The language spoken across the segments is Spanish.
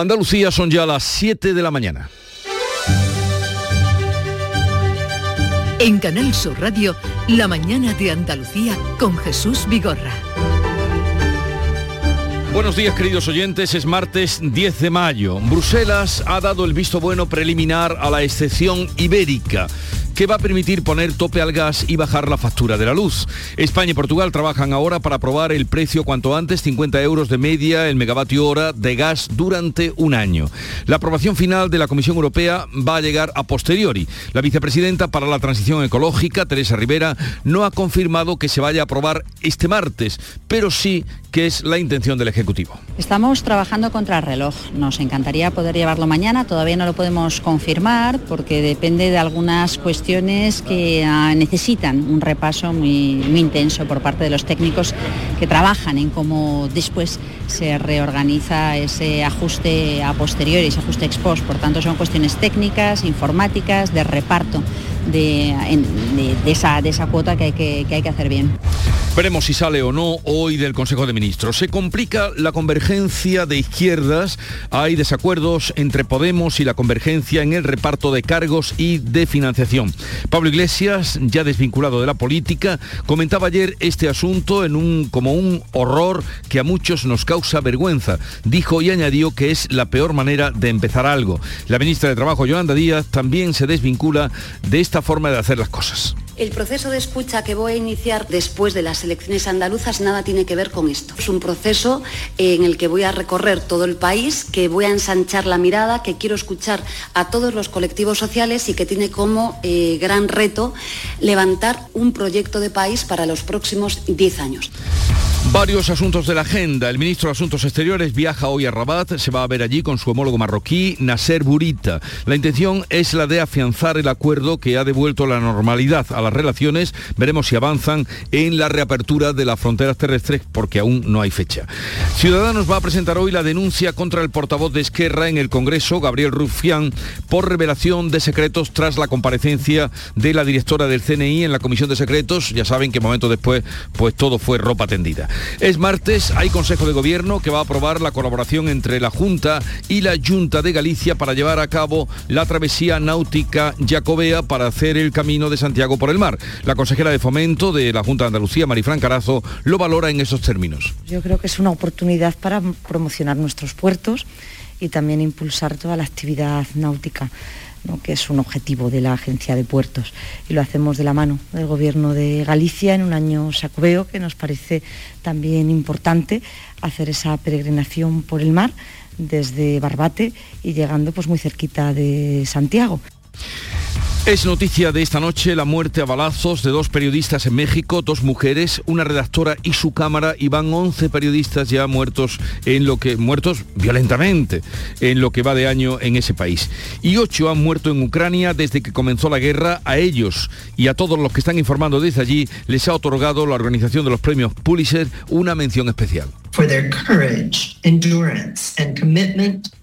Andalucía son ya las 7 de la mañana. En Canal Sur Radio, La mañana de Andalucía con Jesús Vigorra. Buenos días queridos oyentes, es martes 10 de mayo. Bruselas ha dado el visto bueno preliminar a la excepción ibérica que va a permitir poner tope al gas y bajar la factura de la luz. España y Portugal trabajan ahora para aprobar el precio cuanto antes, 50 euros de media el megavatio hora de gas durante un año. La aprobación final de la Comisión Europea va a llegar a posteriori. La vicepresidenta para la transición ecológica, Teresa Rivera, no ha confirmado que se vaya a aprobar este martes, pero sí que es la intención del Ejecutivo. Estamos trabajando contra el reloj. Nos encantaría poder llevarlo mañana, todavía no lo podemos confirmar porque depende de algunas cuestiones que ah, necesitan un repaso muy, muy intenso por parte de los técnicos que trabajan en cómo después se reorganiza ese ajuste a posteriori, ese ajuste ex post. Por tanto, son cuestiones técnicas, informáticas, de reparto de, esa, de esa cuota que hay que, que hay que hacer bien. Veremos si sale o no hoy del Consejo de Ministros. Se complica la convergencia de izquierdas. Hay desacuerdos entre Podemos y la convergencia en el reparto de cargos y de financiación. Pablo Iglesias, ya desvinculado de la política, comentaba ayer este asunto en un, como un horror que a muchos nos causa vergüenza. Dijo y añadió que es la peor manera de empezar algo. La ministra de Trabajo, Yolanda Díaz, también se desvincula de esta forma de hacer las cosas. El proceso de escucha que voy a iniciar después de las elecciones andaluzas nada tiene que ver con esto. Es un proceso en el que voy a recorrer todo el país, que voy a ensanchar la mirada, que quiero escuchar a todos los colectivos sociales y que tiene como eh, gran reto levantar un proyecto de país para los próximos 10 años. Varios asuntos de la agenda. El ministro de Asuntos Exteriores viaja hoy a Rabat, se va a ver allí con su homólogo marroquí, Nasser Burita. La intención es la de afianzar el acuerdo que ha devuelto la normalidad a las relaciones. Veremos si avanzan en la reapertura de las fronteras terrestres porque aún no hay fecha. Ciudadanos va a presentar hoy la denuncia contra el portavoz de Esquerra en el Congreso, Gabriel Rufián, por revelación de secretos tras la comparecencia de la directora del CNI en la Comisión de Secretos. Ya saben que momentos después pues todo fue ropa tendida. Es martes, hay Consejo de Gobierno que va a aprobar la colaboración entre la Junta y la Junta de Galicia para llevar a cabo la travesía náutica jacobea para hacer el camino de Santiago por el mar. La consejera de Fomento de la Junta de Andalucía, Marifran Carazo, lo valora en esos términos. Yo creo que es una oportunidad para promocionar nuestros puertos y también impulsar toda la actividad náutica que es un objetivo de la Agencia de Puertos. Y lo hacemos de la mano del Gobierno de Galicia en un año sacobeo, que nos parece también importante hacer esa peregrinación por el mar desde Barbate y llegando pues muy cerquita de Santiago. Es noticia de esta noche la muerte a balazos de dos periodistas en México, dos mujeres, una redactora y su cámara, y van 11 periodistas ya muertos en lo que muertos violentamente en lo que va de año en ese país. Y ocho han muerto en Ucrania desde que comenzó la guerra. A ellos y a todos los que están informando desde allí les ha otorgado la organización de los premios Pulitzer una mención especial.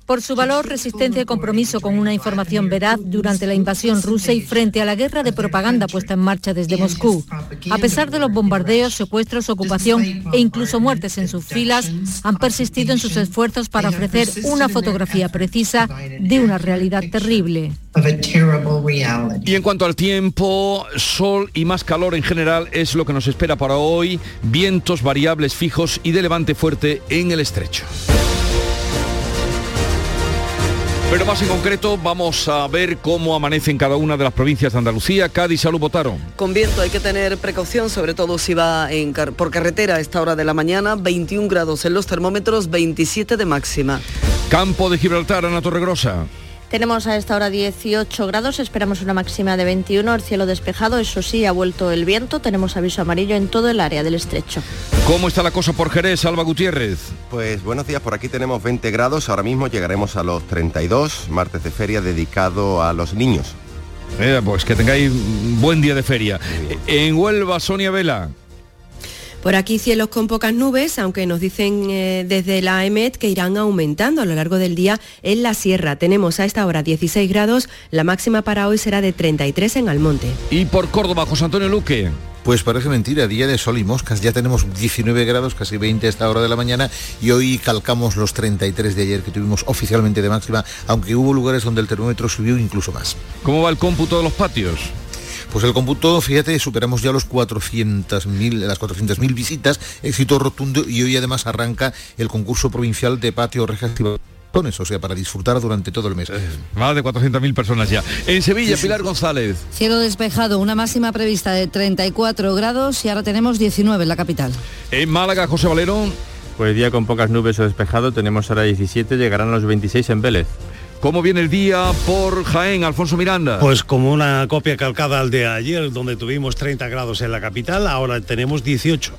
Por su valor, resistencia y compromiso con una información veraz durante la invasión rusa y frente a la guerra de propaganda puesta en marcha desde Moscú. A pesar de los bombardeos, secuestros, ocupación e incluso muertes en sus filas, han persistido en sus esfuerzos para ofrecer una fotografía precisa de una realidad terrible. Y en cuanto al tiempo, sol y más calor en general es lo que nos espera para hoy, vientos variables fijos y de levante fuerte en el estrecho. Pero más en concreto vamos a ver cómo amanece en cada una de las provincias de Andalucía. Cádiz, Salud, votaron. Con viento hay que tener precaución, sobre todo si va por carretera a esta hora de la mañana. 21 grados en los termómetros, 27 de máxima. Campo de Gibraltar, Ana Torregrosa. Tenemos a esta hora 18 grados, esperamos una máxima de 21, el cielo despejado, eso sí, ha vuelto el viento, tenemos aviso amarillo en todo el área del estrecho. ¿Cómo está la cosa por Jerez, Alba Gutiérrez? Pues buenos días, por aquí tenemos 20 grados, ahora mismo llegaremos a los 32, martes de feria dedicado a los niños. Eh, pues que tengáis buen día de feria. En Huelva, Sonia Vela. Por aquí cielos con pocas nubes, aunque nos dicen eh, desde la EMET que irán aumentando a lo largo del día en la sierra. Tenemos a esta hora 16 grados, la máxima para hoy será de 33 en Almonte. Y por Córdoba, José Antonio Luque. Pues parece mentira, día de sol y moscas. Ya tenemos 19 grados, casi 20 a esta hora de la mañana y hoy calcamos los 33 de ayer que tuvimos oficialmente de máxima, aunque hubo lugares donde el termómetro subió incluso más. ¿Cómo va el cómputo de los patios? Pues el cómputo, fíjate, superamos ya los 400.000, las 400.000 visitas, éxito rotundo y hoy además arranca el concurso provincial de patio rejas y o sea, para disfrutar durante todo el mes. más de 400.000 personas ya. En Sevilla, Pilar González. Cielo despejado, una máxima prevista de 34 grados y ahora tenemos 19 en la capital. En Málaga, José Valero. Pues día con pocas nubes o despejado, tenemos ahora 17, llegarán los 26 en Vélez. ¿Cómo viene el día por Jaén, Alfonso Miranda? Pues como una copia calcada al de ayer, donde tuvimos 30 grados en la capital, ahora tenemos 18.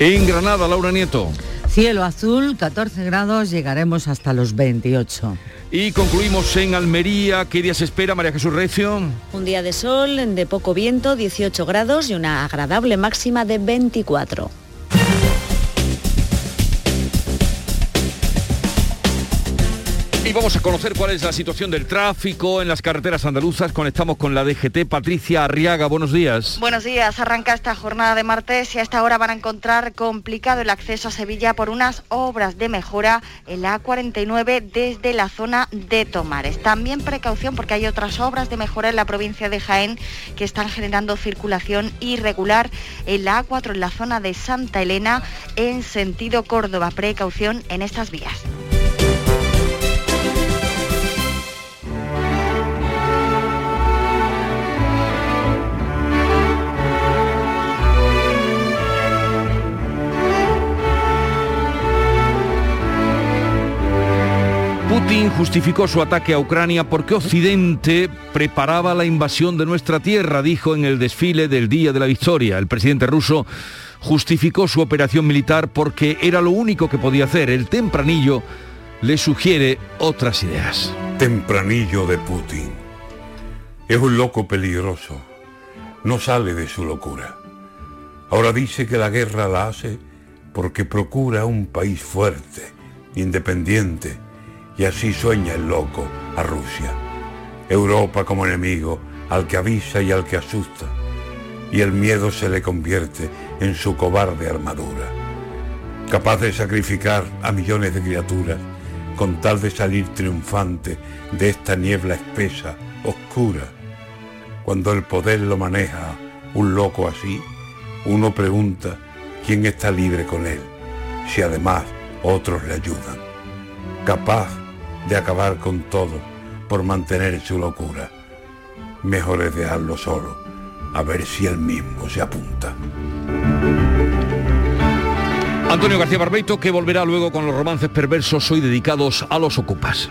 En Granada, Laura Nieto. Cielo azul, 14 grados, llegaremos hasta los 28. Y concluimos en Almería. ¿Qué día se espera, María Jesús Recio? Un día de sol, de poco viento, 18 grados y una agradable máxima de 24. Y vamos a conocer cuál es la situación del tráfico en las carreteras andaluzas. Conectamos con la DGT. Patricia Arriaga, buenos días. Buenos días. Arranca esta jornada de martes y a esta hora van a encontrar complicado el acceso a Sevilla por unas obras de mejora en la A49 desde la zona de Tomares. También precaución porque hay otras obras de mejora en la provincia de Jaén que están generando circulación irregular en la A4 en la zona de Santa Elena en sentido Córdoba. Precaución en estas vías. Putin justificó su ataque a Ucrania porque Occidente preparaba la invasión de nuestra tierra, dijo en el desfile del Día de la Victoria. El presidente ruso justificó su operación militar porque era lo único que podía hacer. El tempranillo le sugiere otras ideas. Tempranillo de Putin. Es un loco peligroso. No sale de su locura. Ahora dice que la guerra la hace porque procura un país fuerte, independiente, y así sueña el loco a Rusia. Europa como enemigo, al que avisa y al que asusta. Y el miedo se le convierte en su cobarde armadura. Capaz de sacrificar a millones de criaturas con tal de salir triunfante de esta niebla espesa, oscura. Cuando el poder lo maneja un loco así, uno pregunta quién está libre con él, si además otros le ayudan. Capaz de acabar con todo por mantener su locura. Mejor es dejarlo solo, a ver si él mismo se apunta. Antonio García Barbeito, que volverá luego con los romances perversos hoy dedicados a los ocupas.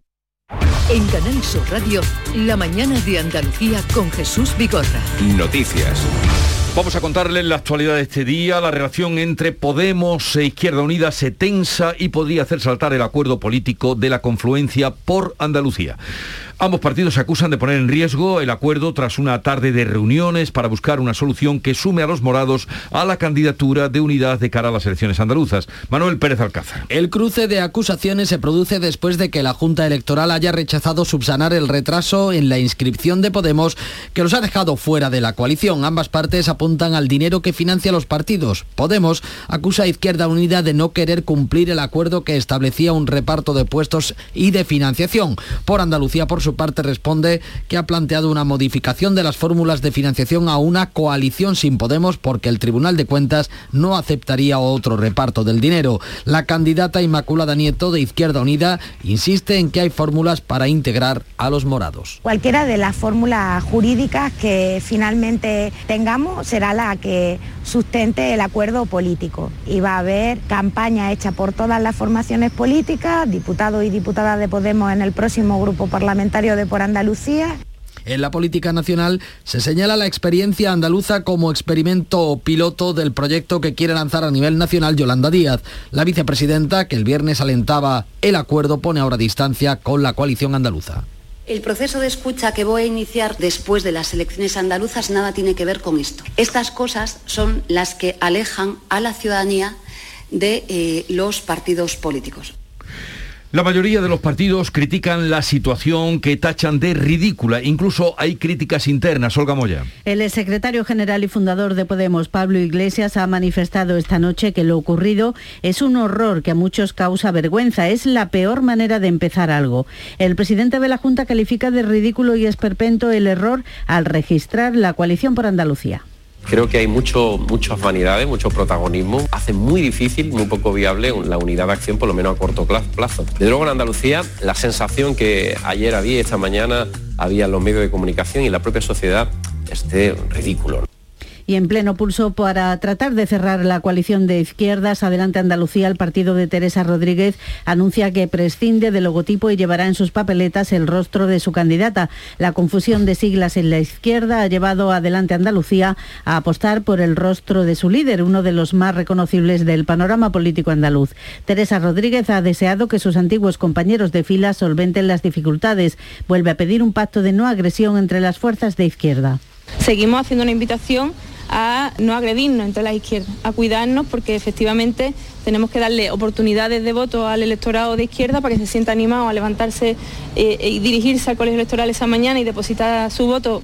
En Canal Sur Radio, la mañana de Andalucía con Jesús Vigorra. Noticias. Vamos a contarles la actualidad de este día. La relación entre Podemos e Izquierda Unida se tensa y podría hacer saltar el acuerdo político de la confluencia por Andalucía. Ambos partidos se acusan de poner en riesgo el acuerdo tras una tarde de reuniones para buscar una solución que sume a los morados a la candidatura de unidad de cara a las elecciones andaluzas. Manuel Pérez Alcázar. El cruce de acusaciones se produce después de que la Junta Electoral haya rechazado subsanar el retraso en la inscripción de Podemos que los ha dejado fuera de la coalición. Ambas partes apuntan al dinero que financia los partidos. Podemos acusa a Izquierda Unida de no querer cumplir el acuerdo que establecía un reparto de puestos y de financiación. Por Andalucía, por su parte responde que ha planteado una modificación de las fórmulas de financiación a una coalición sin Podemos porque el Tribunal de Cuentas no aceptaría otro reparto del dinero. La candidata Inmaculada Nieto de Izquierda Unida insiste en que hay fórmulas para integrar a los morados. Cualquiera de las fórmulas jurídicas que finalmente tengamos será la que sustente el acuerdo político y va a haber campaña hecha por todas las formaciones políticas, diputados y diputadas de Podemos en el próximo grupo parlamentario de Por Andalucía. En la política nacional se señala la experiencia andaluza como experimento piloto del proyecto que quiere lanzar a nivel nacional Yolanda Díaz. La vicepresidenta, que el viernes alentaba el acuerdo, pone ahora distancia con la coalición andaluza. El proceso de escucha que voy a iniciar después de las elecciones andaluzas nada tiene que ver con esto. Estas cosas son las que alejan a la ciudadanía de eh, los partidos políticos. La mayoría de los partidos critican la situación que tachan de ridícula. Incluso hay críticas internas. Olga Moya. El secretario general y fundador de Podemos, Pablo Iglesias, ha manifestado esta noche que lo ocurrido es un horror que a muchos causa vergüenza. Es la peor manera de empezar algo. El presidente de la Junta califica de ridículo y esperpento el error al registrar la coalición por Andalucía. Creo que hay mucho, muchas vanidades, mucho protagonismo. Hace muy difícil, muy poco viable la unidad de acción, por lo menos a corto plazo. De luego en Andalucía, la sensación que ayer había, esta mañana había en los medios de comunicación y en la propia sociedad, este ridículo y en pleno pulso para tratar de cerrar la coalición de izquierdas. Adelante Andalucía, el partido de Teresa Rodríguez anuncia que prescinde del logotipo y llevará en sus papeletas el rostro de su candidata. La confusión de siglas en la izquierda ha llevado Adelante Andalucía a apostar por el rostro de su líder, uno de los más reconocibles del panorama político andaluz. Teresa Rodríguez ha deseado que sus antiguos compañeros de fila solventen las dificultades. Vuelve a pedir un pacto de no agresión entre las fuerzas de izquierda. Seguimos haciendo una invitación a no agredirnos entre las izquierdas, a cuidarnos porque efectivamente tenemos que darle oportunidades de voto al electorado de izquierda para que se sienta animado a levantarse eh, y dirigirse al colegio electoral esa mañana y depositar su voto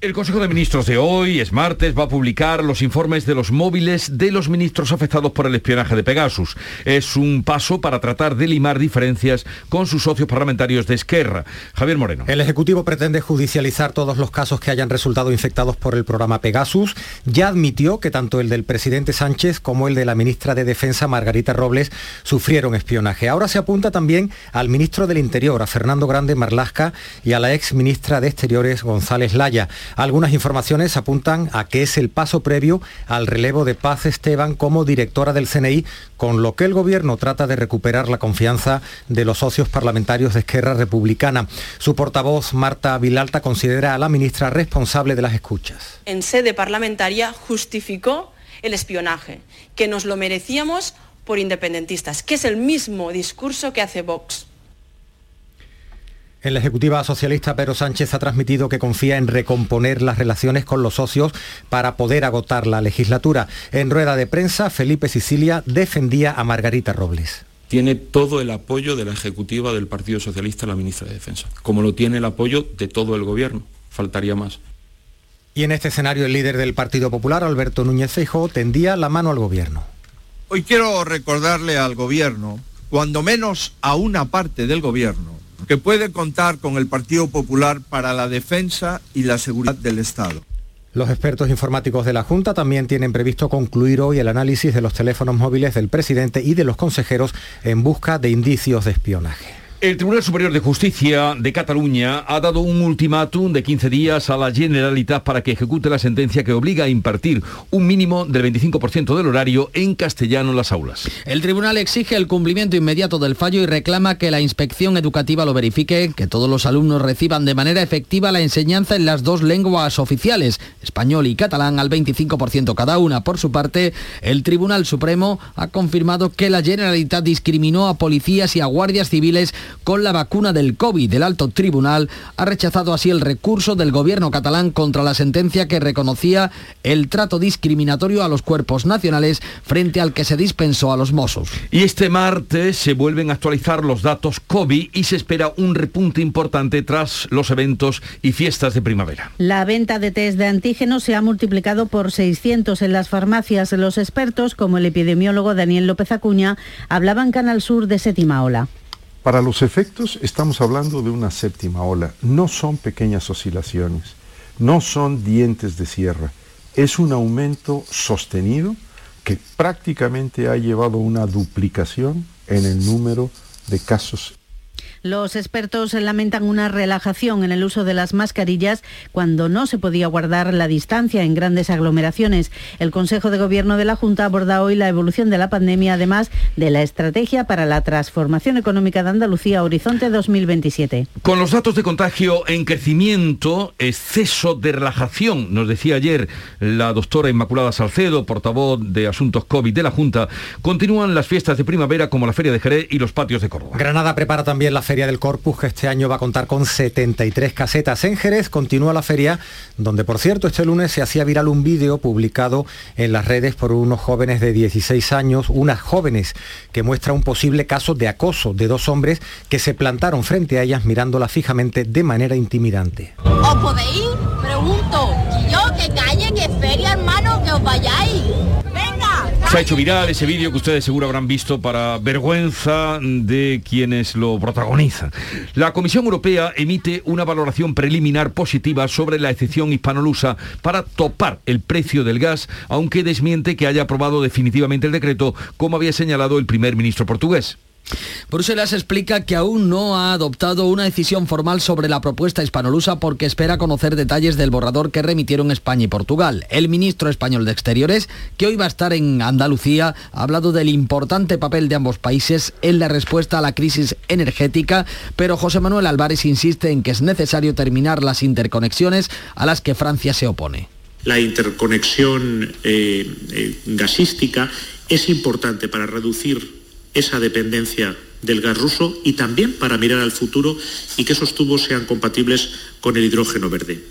el Consejo de Ministros de hoy, es martes, va a publicar los informes de los móviles de los ministros afectados por el espionaje de Pegasus. Es un paso para tratar de limar diferencias con sus socios parlamentarios de Esquerra. Javier Moreno. El Ejecutivo pretende judicializar todos los casos que hayan resultado infectados por el programa Pegasus. Ya admitió que tanto el del presidente Sánchez como el de la ministra de Defensa, Margarita Robles, sufrieron espionaje. Ahora se apunta también al ministro del Interior, a Fernando Grande Marlasca, y a la ex ministra de Exteriores, González Laya. Algunas informaciones apuntan a que es el paso previo al relevo de Paz Esteban como directora del CNI, con lo que el gobierno trata de recuperar la confianza de los socios parlamentarios de Esquerra Republicana. Su portavoz, Marta Vilalta, considera a la ministra responsable de las escuchas. En sede parlamentaria justificó el espionaje, que nos lo merecíamos por independentistas, que es el mismo discurso que hace Vox. En la Ejecutiva Socialista, Pedro Sánchez ha transmitido que confía en recomponer las relaciones con los socios para poder agotar la legislatura. En rueda de prensa, Felipe Sicilia defendía a Margarita Robles. Tiene todo el apoyo de la Ejecutiva del Partido Socialista, la ministra de Defensa, como lo tiene el apoyo de todo el Gobierno. Faltaría más. Y en este escenario, el líder del Partido Popular, Alberto Núñez Feijóo, tendía la mano al Gobierno. Hoy quiero recordarle al Gobierno, cuando menos a una parte del Gobierno, que puede contar con el Partido Popular para la defensa y la seguridad del Estado. Los expertos informáticos de la Junta también tienen previsto concluir hoy el análisis de los teléfonos móviles del presidente y de los consejeros en busca de indicios de espionaje. El Tribunal Superior de Justicia de Cataluña ha dado un ultimátum de 15 días a la Generalitat para que ejecute la sentencia que obliga a impartir un mínimo del 25% del horario en castellano en las aulas. El tribunal exige el cumplimiento inmediato del fallo y reclama que la inspección educativa lo verifique, que todos los alumnos reciban de manera efectiva la enseñanza en las dos lenguas oficiales, español y catalán, al 25% cada una. Por su parte, el Tribunal Supremo ha confirmado que la Generalitat discriminó a policías y a guardias civiles con la vacuna del COVID. El alto tribunal ha rechazado así el recurso del gobierno catalán contra la sentencia que reconocía el trato discriminatorio a los cuerpos nacionales frente al que se dispensó a los Mossos. Y este martes se vuelven a actualizar los datos COVID y se espera un repunte importante tras los eventos y fiestas de primavera. La venta de test de antígenos se ha multiplicado por 600 en las farmacias. Los expertos, como el epidemiólogo Daniel López Acuña, hablaban Canal Sur de séptima ola. Para los efectos estamos hablando de una séptima ola. No son pequeñas oscilaciones, no son dientes de sierra. Es un aumento sostenido que prácticamente ha llevado a una duplicación en el número de casos los expertos lamentan una relajación en el uso de las mascarillas cuando no se podía guardar la distancia en grandes aglomeraciones. El Consejo de Gobierno de la Junta aborda hoy la evolución de la pandemia, además de la estrategia para la transformación económica de Andalucía Horizonte 2027. Con los datos de contagio en crecimiento, exceso de relajación, nos decía ayer la doctora Inmaculada Salcedo, portavoz de Asuntos COVID de la Junta, continúan las fiestas de primavera como la Feria de Jerez y los patios de Córdoba. Granada prepara también la Feria del Corpus, que este año va a contar con 73 casetas. En Jerez continúa la feria, donde por cierto este lunes se hacía viral un vídeo publicado en las redes por unos jóvenes de 16 años, unas jóvenes que muestra un posible caso de acoso de dos hombres que se plantaron frente a ellas mirándola fijamente de manera intimidante. ¿Os podéis? Pregunto. calle, feria, hermano, que os vayáis. Se ha hecho viral ese vídeo que ustedes seguro habrán visto para vergüenza de quienes lo protagonizan. La Comisión Europea emite una valoración preliminar positiva sobre la excepción hispanolusa para topar el precio del gas, aunque desmiente que haya aprobado definitivamente el decreto, como había señalado el primer ministro portugués. Bruselas explica que aún no ha adoptado una decisión formal sobre la propuesta hispanolusa porque espera conocer detalles del borrador que remitieron España y Portugal. El ministro español de Exteriores, que hoy va a estar en Andalucía, ha hablado del importante papel de ambos países en la respuesta a la crisis energética, pero José Manuel Álvarez insiste en que es necesario terminar las interconexiones a las que Francia se opone. La interconexión eh, eh, gasística es importante para reducir esa dependencia del gas ruso y también para mirar al futuro y que esos tubos sean compatibles con el hidrógeno verde.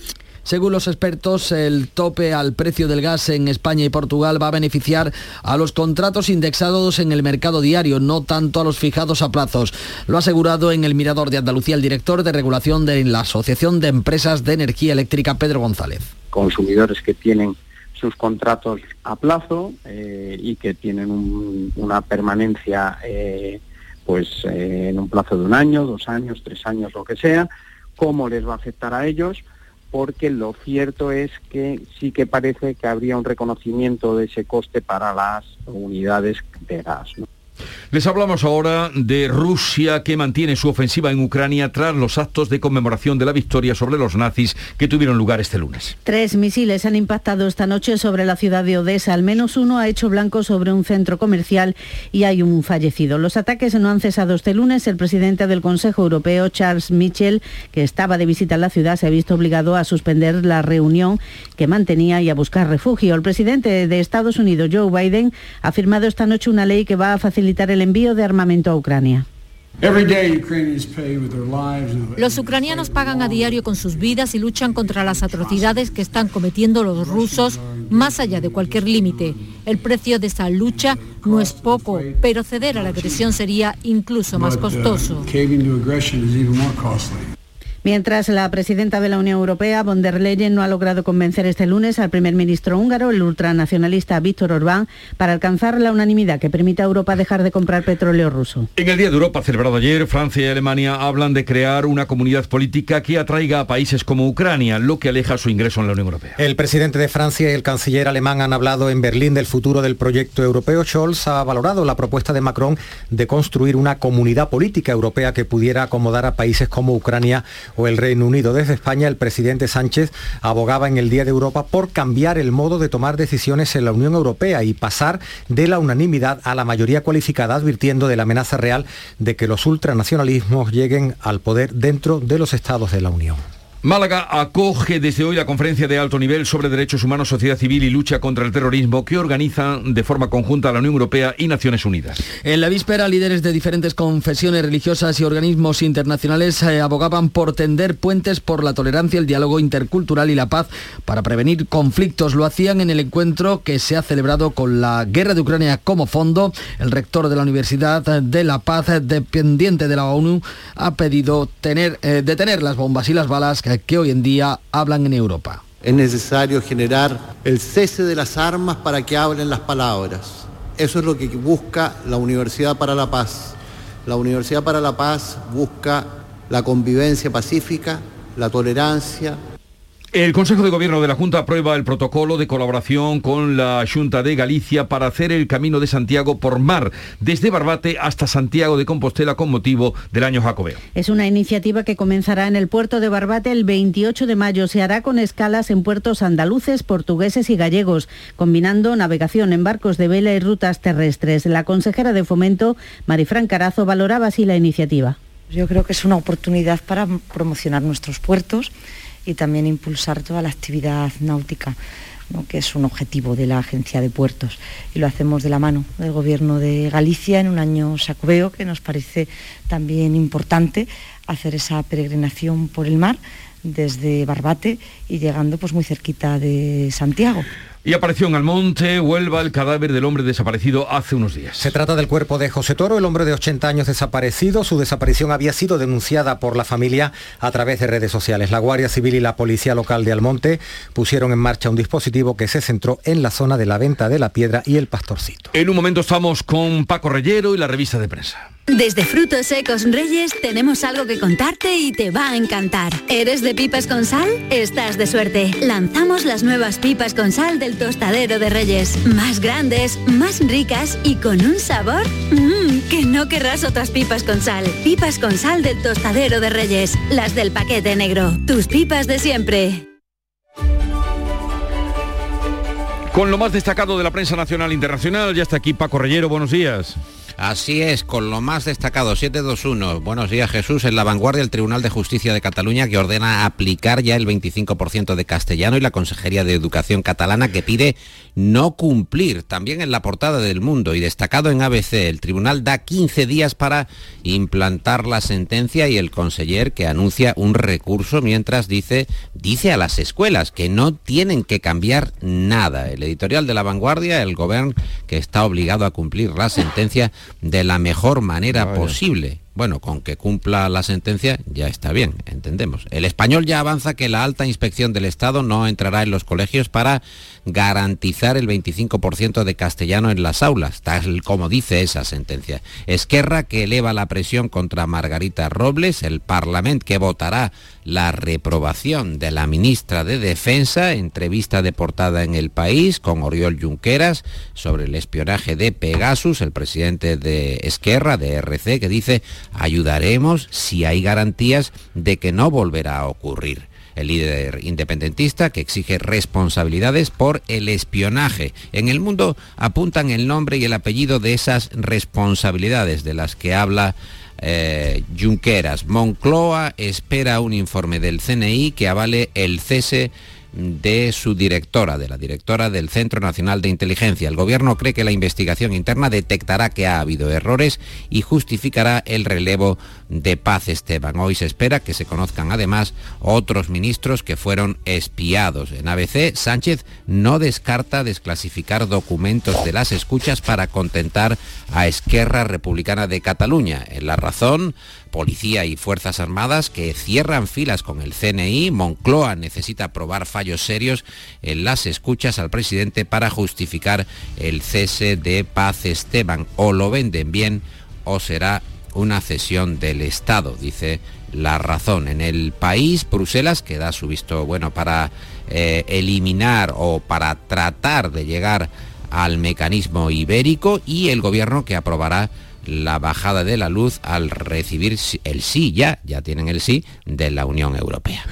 Según los expertos, el tope al precio del gas en España y Portugal va a beneficiar a los contratos indexados en el mercado diario, no tanto a los fijados a plazos. Lo ha asegurado en el Mirador de Andalucía el director de regulación de la Asociación de Empresas de Energía Eléctrica, Pedro González. Consumidores que tienen sus contratos a plazo eh, y que tienen una permanencia eh, pues eh, en un plazo de un año, dos años, tres años, lo que sea, cómo les va a afectar a ellos, porque lo cierto es que sí que parece que habría un reconocimiento de ese coste para las unidades de gas. Les hablamos ahora de Rusia que mantiene su ofensiva en Ucrania tras los actos de conmemoración de la victoria sobre los nazis que tuvieron lugar este lunes. Tres misiles han impactado esta noche sobre la ciudad de Odessa. Al menos uno ha hecho blanco sobre un centro comercial y hay un fallecido. Los ataques no han cesado este lunes. El presidente del Consejo Europeo, Charles Michel, que estaba de visita en la ciudad, se ha visto obligado a suspender la reunión que mantenía y a buscar refugio. El presidente de Estados Unidos, Joe Biden, ha firmado esta noche una ley que va a facilitar el envío de armamento a Ucrania. Los ucranianos pagan a diario con sus vidas y luchan contra las atrocidades que están cometiendo los rusos más allá de cualquier límite. El precio de esa lucha no es poco, pero ceder a la agresión sería incluso más uh, costoso. Mientras la presidenta de la Unión Europea, von der Leyen, no ha logrado convencer este lunes al primer ministro húngaro, el ultranacionalista Víctor Orbán, para alcanzar la unanimidad que permita a Europa dejar de comprar petróleo ruso. En el Día de Europa celebrado ayer, Francia y Alemania hablan de crear una comunidad política que atraiga a países como Ucrania, lo que aleja su ingreso en la Unión Europea. El presidente de Francia y el canciller alemán han hablado en Berlín del futuro del proyecto europeo. Scholz ha valorado la propuesta de Macron de construir una comunidad política europea que pudiera acomodar a países como Ucrania o el Reino Unido. Desde España, el presidente Sánchez abogaba en el Día de Europa por cambiar el modo de tomar decisiones en la Unión Europea y pasar de la unanimidad a la mayoría cualificada, advirtiendo de la amenaza real de que los ultranacionalismos lleguen al poder dentro de los estados de la Unión. Málaga acoge desde hoy la conferencia de alto nivel sobre derechos humanos, sociedad civil y lucha contra el terrorismo que organizan de forma conjunta la Unión Europea y Naciones Unidas. En la víspera, líderes de diferentes confesiones religiosas y organismos internacionales eh, abogaban por tender puentes por la tolerancia, el diálogo intercultural y la paz para prevenir conflictos. Lo hacían en el encuentro que se ha celebrado con la guerra de Ucrania como fondo. El rector de la Universidad de la Paz, dependiente de la ONU, ha pedido tener, eh, detener las bombas y las balas que hoy en día hablan en Europa. Es necesario generar el cese de las armas para que hablen las palabras. Eso es lo que busca la Universidad para la Paz. La Universidad para la Paz busca la convivencia pacífica, la tolerancia, el Consejo de Gobierno de la Junta aprueba el protocolo de colaboración con la Junta de Galicia para hacer el Camino de Santiago por mar, desde Barbate hasta Santiago de Compostela con motivo del año jacobeo. Es una iniciativa que comenzará en el puerto de Barbate el 28 de mayo. Se hará con escalas en puertos andaluces, portugueses y gallegos, combinando navegación en barcos de vela y rutas terrestres. La consejera de Fomento, Marifran Carazo, valoraba así la iniciativa. Yo creo que es una oportunidad para promocionar nuestros puertos y también impulsar toda la actividad náutica. que es un objetivo de la Agencia de Puertos. Y lo hacemos de la mano del Gobierno de Galicia en un año sacobeo, que nos parece también importante hacer esa peregrinación por el mar desde Barbate y llegando pues muy cerquita de Santiago. Y apareció en Almonte, Huelva, el cadáver del hombre desaparecido hace unos días. Se trata del cuerpo de José Toro, el hombre de 80 años desaparecido. Su desaparición había sido denunciada por la familia a través de redes sociales. La Guardia Civil y la Policía Local de Almonte pusieron en marcha un dispositivo que se centró en la zona de la venta de la piedra y el pastorcito. En un momento estamos con Paco Reyero y la revista de prensa. Desde Frutos Secos Reyes tenemos algo que contarte y te va a encantar. ¿Eres de pipas con sal? Estás de suerte. Lanzamos las nuevas pipas con sal del tostadero de Reyes. Más grandes, más ricas y con un sabor mmm, que no querrás otras pipas con sal. Pipas con sal del tostadero de Reyes. Las del paquete negro. Tus pipas de siempre. Con lo más destacado de la prensa nacional e internacional, ya está aquí Paco Reyero. Buenos días. Así es, con lo más destacado, 721. Buenos días Jesús. En la vanguardia el Tribunal de Justicia de Cataluña que ordena aplicar ya el 25% de castellano y la Consejería de Educación catalana que pide no cumplir. También en la portada del mundo y destacado en ABC, el tribunal da 15 días para implantar la sentencia y el conseller que anuncia un recurso mientras dice, dice a las escuelas que no tienen que cambiar nada. El editorial de la vanguardia, el gobierno que está obligado a cumplir la sentencia de la mejor manera posible. Bueno, con que cumpla la sentencia ya está bien, entendemos. El español ya avanza que la alta inspección del Estado no entrará en los colegios para garantizar el 25% de castellano en las aulas, tal como dice esa sentencia. Esquerra que eleva la presión contra Margarita Robles, el Parlamento que votará la reprobación de la ministra de Defensa, entrevista de portada en El País con Oriol Junqueras sobre el espionaje de Pegasus, el presidente de Esquerra, de RC, que dice ayudaremos si hay garantías de que no volverá a ocurrir el líder independentista que exige responsabilidades por el espionaje. En el mundo apuntan el nombre y el apellido de esas responsabilidades de las que habla eh, Junqueras. Moncloa espera un informe del CNI que avale el cese de su directora, de la directora del Centro Nacional de Inteligencia. El gobierno cree que la investigación interna detectará que ha habido errores y justificará el relevo de Paz Esteban. Hoy se espera que se conozcan además otros ministros que fueron espiados. En ABC, Sánchez no descarta desclasificar documentos de las escuchas para contentar a Esquerra Republicana de Cataluña. En la razón, Policía y Fuerzas Armadas que cierran filas con el CNI. Moncloa necesita aprobar fallos serios en las escuchas al presidente para justificar el cese de Paz Esteban. O lo venden bien o será una cesión del Estado, dice la razón. En el país, Bruselas, que da su visto bueno para eh, eliminar o para tratar de llegar al mecanismo ibérico y el gobierno que aprobará la bajada de la luz al recibir el sí, ya, ya tienen el sí, de la Unión Europea.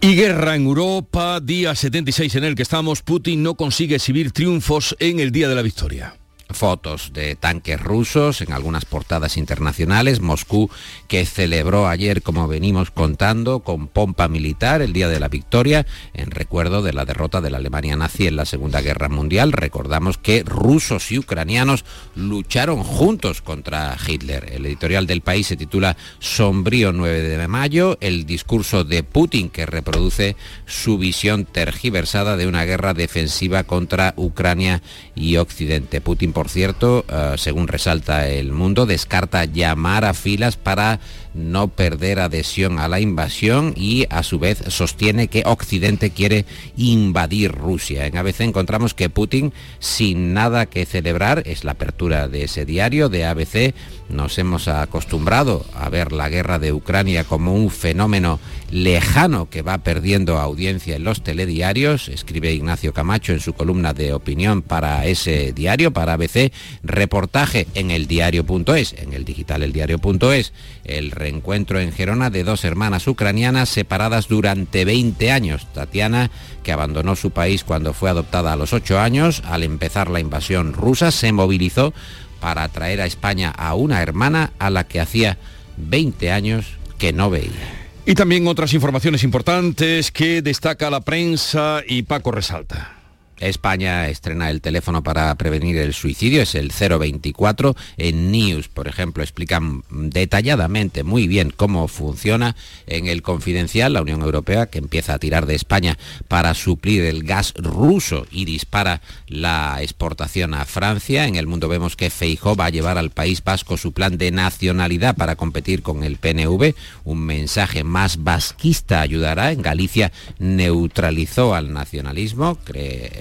Y guerra en Europa, día 76 en el que estamos, Putin no consigue exhibir triunfos en el Día de la Victoria fotos de tanques rusos en algunas portadas internacionales. Moscú, que celebró ayer, como venimos contando, con pompa militar el Día de la Victoria, en recuerdo de la derrota de la Alemania nazi en la Segunda Guerra Mundial. Recordamos que rusos y ucranianos lucharon juntos contra Hitler. El editorial del país se titula Sombrío 9 de mayo, el discurso de Putin que reproduce su visión tergiversada de una guerra defensiva contra Ucrania y Occidente. Putin por cierto, eh, según resalta el mundo, descarta llamar a filas para no perder adhesión a la invasión y a su vez sostiene que Occidente quiere invadir Rusia. En ABC encontramos que Putin, sin nada que celebrar, es la apertura de ese diario de ABC, nos hemos acostumbrado a ver la guerra de Ucrania como un fenómeno lejano que va perdiendo audiencia en los telediarios, escribe Ignacio Camacho en su columna de opinión para ese diario, para ABC, reportaje en el diario.es, en el digital el diario.es, el reencuentro en Gerona de dos hermanas ucranianas separadas durante 20 años. Tatiana, que abandonó su país cuando fue adoptada a los 8 años, al empezar la invasión rusa, se movilizó para traer a España a una hermana a la que hacía 20 años que no veía. Y también otras informaciones importantes que destaca la prensa y Paco resalta. España estrena el teléfono para prevenir el suicidio, es el 024. En News, por ejemplo, explican detalladamente muy bien cómo funciona. En el Confidencial, la Unión Europea, que empieza a tirar de España para suplir el gas ruso y dispara la exportación a Francia. En el mundo vemos que Feijó va a llevar al País Vasco su plan de nacionalidad para competir con el PNV. Un mensaje más vasquista ayudará. En Galicia neutralizó al nacionalismo,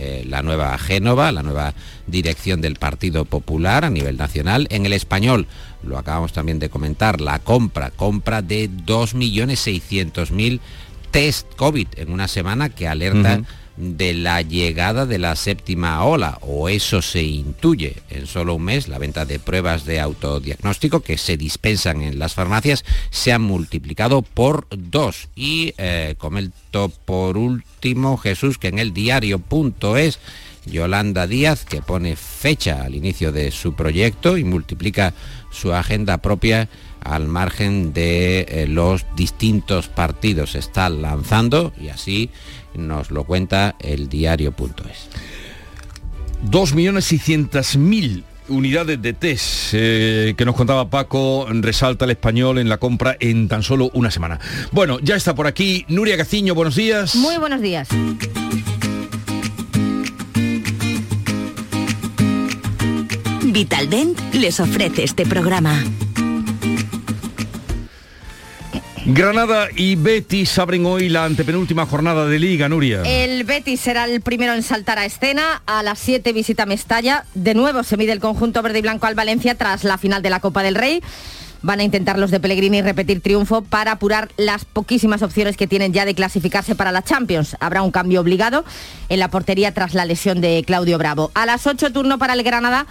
eh, la nueva Génova, la nueva dirección del Partido Popular a nivel nacional. En el español, lo acabamos también de comentar, la compra, compra de 2.600.000 test COVID en una semana que alerta de la llegada de la séptima ola, o eso se intuye en solo un mes, la venta de pruebas de autodiagnóstico que se dispensan en las farmacias se han multiplicado por dos. Y eh, comento por último, Jesús, que en el diario.es, Yolanda Díaz, que pone fecha al inicio de su proyecto y multiplica su agenda propia al margen de eh, los distintos partidos está lanzando y así nos lo cuenta el diario.es. 2.600.000 unidades de test eh, que nos contaba Paco resalta el español en la compra en tan solo una semana. Bueno, ya está por aquí Nuria Gaciño, buenos días. Muy buenos días. Vitaldent les ofrece este programa. Granada y Betis abren hoy la antepenúltima jornada de Liga, Nuria. El Betis será el primero en saltar a escena. A las 7 visita Mestalla. De nuevo se mide el conjunto verde y blanco al Valencia tras la final de la Copa del Rey. Van a intentar los de Pellegrini repetir triunfo para apurar las poquísimas opciones que tienen ya de clasificarse para la Champions. Habrá un cambio obligado en la portería tras la lesión de Claudio Bravo. A las 8 turno para el Granada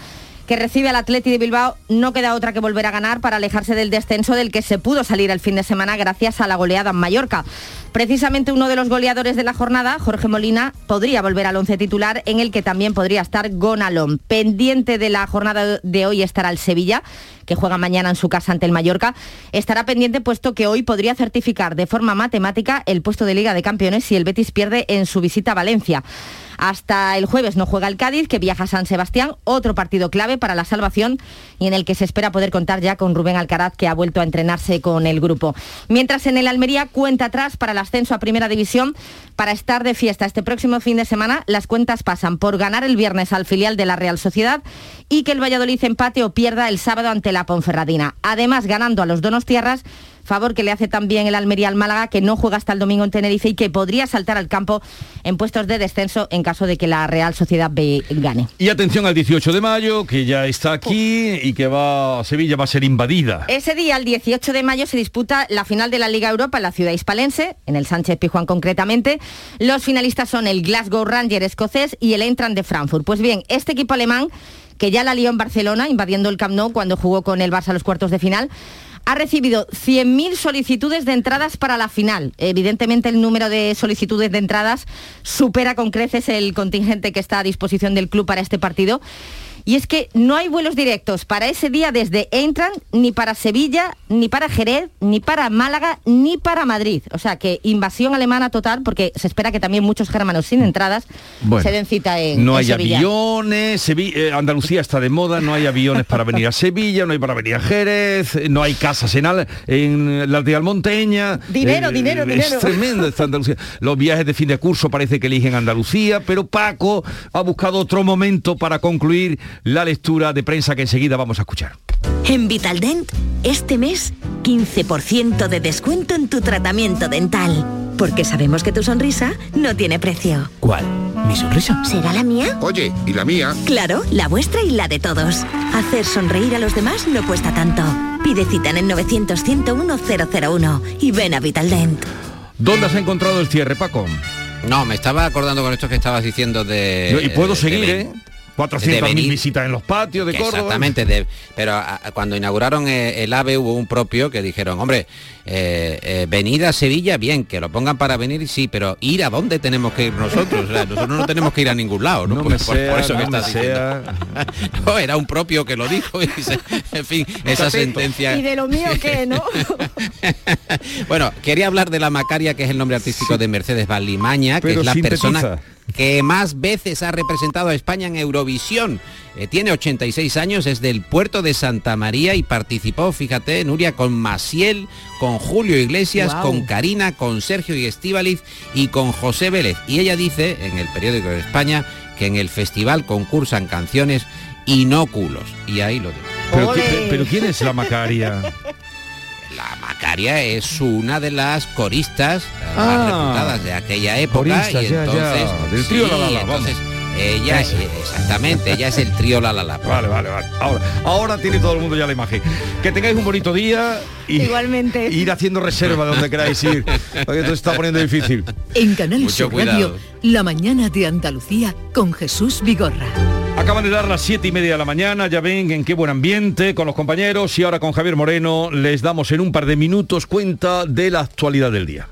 que recibe al Atleti de Bilbao, no queda otra que volver a ganar para alejarse del descenso del que se pudo salir el fin de semana gracias a la goleada en Mallorca. Precisamente uno de los goleadores de la jornada, Jorge Molina, podría volver al once titular en el que también podría estar Gonalón. Pendiente de la jornada de hoy estará el Sevilla, que juega mañana en su casa ante el Mallorca. Estará pendiente puesto que hoy podría certificar de forma matemática el puesto de Liga de Campeones si el Betis pierde en su visita a Valencia. Hasta el jueves no juega el Cádiz, que viaja a San Sebastián, otro partido clave para la salvación y en el que se espera poder contar ya con Rubén Alcaraz, que ha vuelto a entrenarse con el grupo. Mientras en el Almería cuenta atrás para el ascenso a Primera División, para estar de fiesta este próximo fin de semana, las cuentas pasan por ganar el viernes al filial de la Real Sociedad y que el Valladolid empate o pierda el sábado ante la Ponferradina. Además, ganando a los Donos Tierras, favor que le hace también el Almería al Málaga, que no juega hasta el domingo en Tenerife y que podría saltar al campo en puestos de descenso en caso de que la Real Sociedad B gane. Y atención al 18 de mayo, que ya está aquí y que va Sevilla va a ser invadida. Ese día, el 18 de mayo, se disputa la final de la Liga Europa en la ciudad hispalense, en el Sánchez Pijuán concretamente. Los finalistas son el Glasgow Ranger escocés y el Entran de Frankfurt. Pues bien, este equipo alemán que ya la lió en Barcelona, invadiendo el Camp Nou cuando jugó con el Barça a los cuartos de final, ha recibido 100.000 solicitudes de entradas para la final. Evidentemente el número de solicitudes de entradas supera con creces el contingente que está a disposición del club para este partido. Y es que no hay vuelos directos para ese día desde Entran, ni para Sevilla, ni para Jerez, ni para Málaga, ni para Madrid. O sea que invasión alemana total, porque se espera que también muchos germanos sin entradas se den cita en No en hay Sevilla. aviones, Sevi- eh, Andalucía está de moda, no hay aviones para venir a Sevilla, no hay para venir a Jerez, eh, no hay casas en, Al- en la de Almonteña. Dinero, dinero, es dinero. tremendo esta Andalucía. Los viajes de fin de curso parece que eligen Andalucía, pero Paco ha buscado otro momento para concluir la lectura de prensa que enseguida vamos a escuchar. En Vitaldent, este mes, 15% de descuento en tu tratamiento dental. Porque sabemos que tu sonrisa no tiene precio. ¿Cuál? ¿Mi sonrisa? ¿Será la mía? Oye, ¿y la mía? Claro, la vuestra y la de todos. Hacer sonreír a los demás no cuesta tanto. Pide cita en el 900 101 001 y ven a Vitaldent. ¿Dónde has encontrado el cierre, Paco? No, me estaba acordando con esto que estabas diciendo de... y puedo de- seguir, de- ¿eh? 400.000 venir- visitas en los patios de Que Córdoba. Exactamente, de- pero a- cuando inauguraron eh, el AVE hubo un propio que dijeron, hombre, eh, eh, venir a Sevilla, bien, que lo pongan para venir, sí, pero ir a dónde tenemos que ir nosotros, o sea, nosotros no tenemos que ir a ningún lado, ¿no? No por, me por- por sea, eso que no me estás diciendo. No, era un propio que lo dijo, y se- en fin, esa sentencia. ¿Y de lo mío qué, no? Bueno, quería hablar de la Macaria, que es el nombre artístico de Mercedes Valimaña, que Pero es la sintetiza. persona que más veces ha representado a España en Eurovisión. Eh, tiene 86 años, es del puerto de Santa María y participó, fíjate, Nuria, con Maciel, con Julio Iglesias, con Karina, con Sergio y Estíbaliz y con José Vélez. Y ella dice en el periódico de España que en el festival concursan canciones y no culos. Y ahí lo digo. Pero ¿quién es la Macaria? Macaria es una de las coristas Ah. más reputadas de aquella época Coristas, y ya, ya, entonces del trío sí, La La La, entonces ella Eso. eh, exactamente, ella es el trío La La La. Vale, vale, vale. Ahora, ahora tiene todo el mundo ya la imagen. Que tengáis un bonito día y Igualmente. ir haciendo reserva de donde queráis ir. Porque esto se está poniendo difícil. En Canal Mucho Sur cuidado. Radio, La mañana de Andalucía con Jesús Vigorra. Acaban de dar las siete y media de la mañana, ya ven en qué buen ambiente con los compañeros y ahora con Javier Moreno les damos en un par de minutos cuenta de la actualidad del día.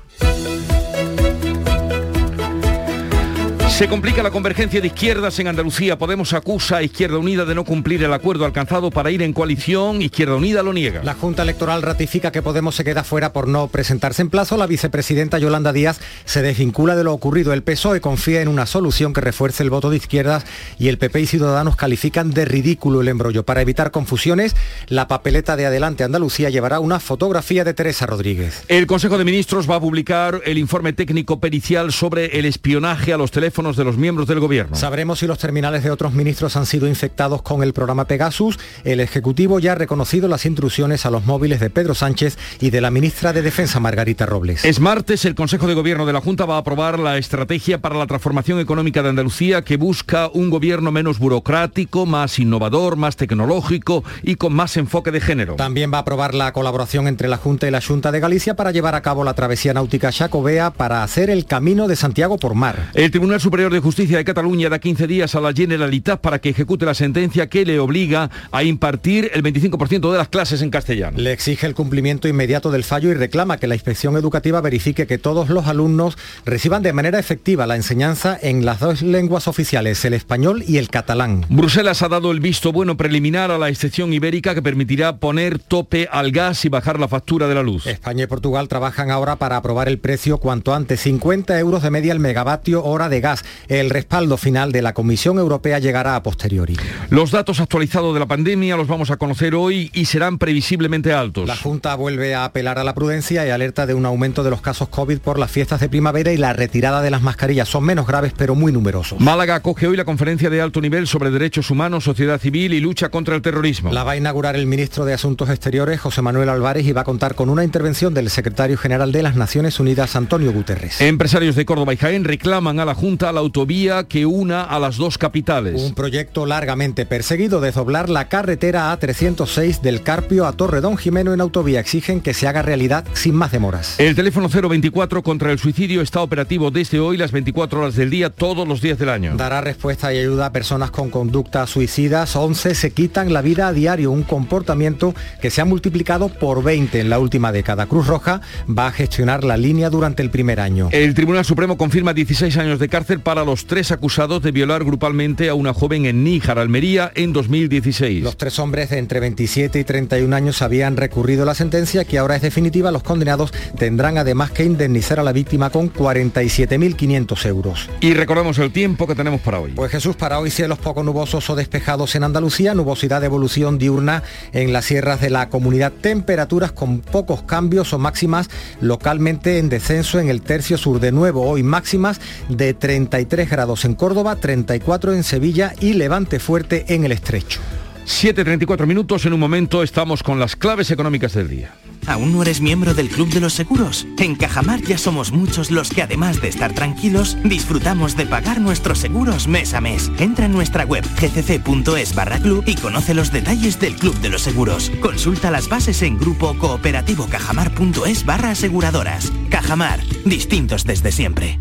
Se complica la convergencia de izquierdas en Andalucía. Podemos acusa a Izquierda Unida de no cumplir el acuerdo alcanzado para ir en coalición. Izquierda Unida lo niega. La Junta Electoral ratifica que Podemos se queda fuera por no presentarse en plazo. La vicepresidenta Yolanda Díaz se desvincula de lo ocurrido. El PSOE confía en una solución que refuerce el voto de izquierdas y el PP y Ciudadanos califican de ridículo el embrollo. Para evitar confusiones, la papeleta de Adelante Andalucía llevará una fotografía de Teresa Rodríguez. El Consejo de Ministros va a publicar el informe técnico pericial sobre el espionaje a los teléfonos de los miembros del gobierno. Sabremos si los terminales de otros ministros han sido infectados con el programa Pegasus. El Ejecutivo ya ha reconocido las intrusiones a los móviles de Pedro Sánchez y de la ministra de Defensa Margarita Robles. Es martes, el Consejo de Gobierno de la Junta va a aprobar la estrategia para la transformación económica de Andalucía que busca un gobierno menos burocrático, más innovador, más tecnológico y con más enfoque de género. También va a aprobar la colaboración entre la Junta y la Junta de Galicia para llevar a cabo la travesía náutica Xacobea para hacer el camino de Santiago por mar. El Tribunal Superior de Justicia de Cataluña da 15 días a la Generalitat para que ejecute la sentencia que le obliga a impartir el 25% de las clases en castellano. Le exige el cumplimiento inmediato del fallo y reclama que la inspección educativa verifique que todos los alumnos reciban de manera efectiva la enseñanza en las dos lenguas oficiales, el español y el catalán. Bruselas ha dado el visto bueno preliminar a la excepción ibérica que permitirá poner tope al gas y bajar la factura de la luz. España y Portugal trabajan ahora para aprobar el precio cuanto antes, 50 euros de media el megavatio hora de gas. El respaldo final de la Comisión Europea llegará a posteriori. Los datos actualizados de la pandemia los vamos a conocer hoy y serán previsiblemente altos. La Junta vuelve a apelar a la prudencia y alerta de un aumento de los casos COVID por las fiestas de primavera y la retirada de las mascarillas. Son menos graves pero muy numerosos. Málaga acoge hoy la conferencia de alto nivel sobre derechos humanos, sociedad civil y lucha contra el terrorismo. La va a inaugurar el ministro de Asuntos Exteriores, José Manuel Álvarez, y va a contar con una intervención del secretario general de las Naciones Unidas, Antonio Guterres. Empresarios de Córdoba y Jaén reclaman a la Junta la autovía que una a las dos capitales. Un proyecto largamente perseguido de doblar la carretera A306 del Carpio a Torredón Jimeno en autovía. Exigen que se haga realidad sin más demoras. El teléfono 024 contra el suicidio está operativo desde hoy las 24 horas del día, todos los días del año. Dará respuesta y ayuda a personas con conductas suicidas. 11 se quitan la vida a diario, un comportamiento que se ha multiplicado por 20 en la última década. Cruz Roja va a gestionar la línea durante el primer año. El Tribunal Supremo confirma 16 años de cárcel para los tres acusados de violar grupalmente a una joven en Níjar, Almería, en 2016. Los tres hombres de entre 27 y 31 años habían recurrido la sentencia que ahora es definitiva. Los condenados tendrán además que indemnizar a la víctima con 47.500 euros. Y recordamos el tiempo que tenemos para hoy. Pues Jesús, para hoy cielos poco nubosos o despejados en Andalucía, nubosidad de evolución diurna en las sierras de la comunidad, temperaturas con pocos cambios o máximas localmente en descenso en el tercio sur. De nuevo, hoy máximas de 33 grados en Córdoba, 34 en Sevilla y levante fuerte en el estrecho. 7.34 minutos, en un momento estamos con las claves económicas del día. ¿Aún no eres miembro del Club de los Seguros? En Cajamar ya somos muchos los que además de estar tranquilos, disfrutamos de pagar nuestros seguros mes a mes. Entra en nuestra web gcc.es barra club y conoce los detalles del Club de los Seguros. Consulta las bases en grupo cooperativo cajamar.es barra aseguradoras. Cajamar, distintos desde siempre.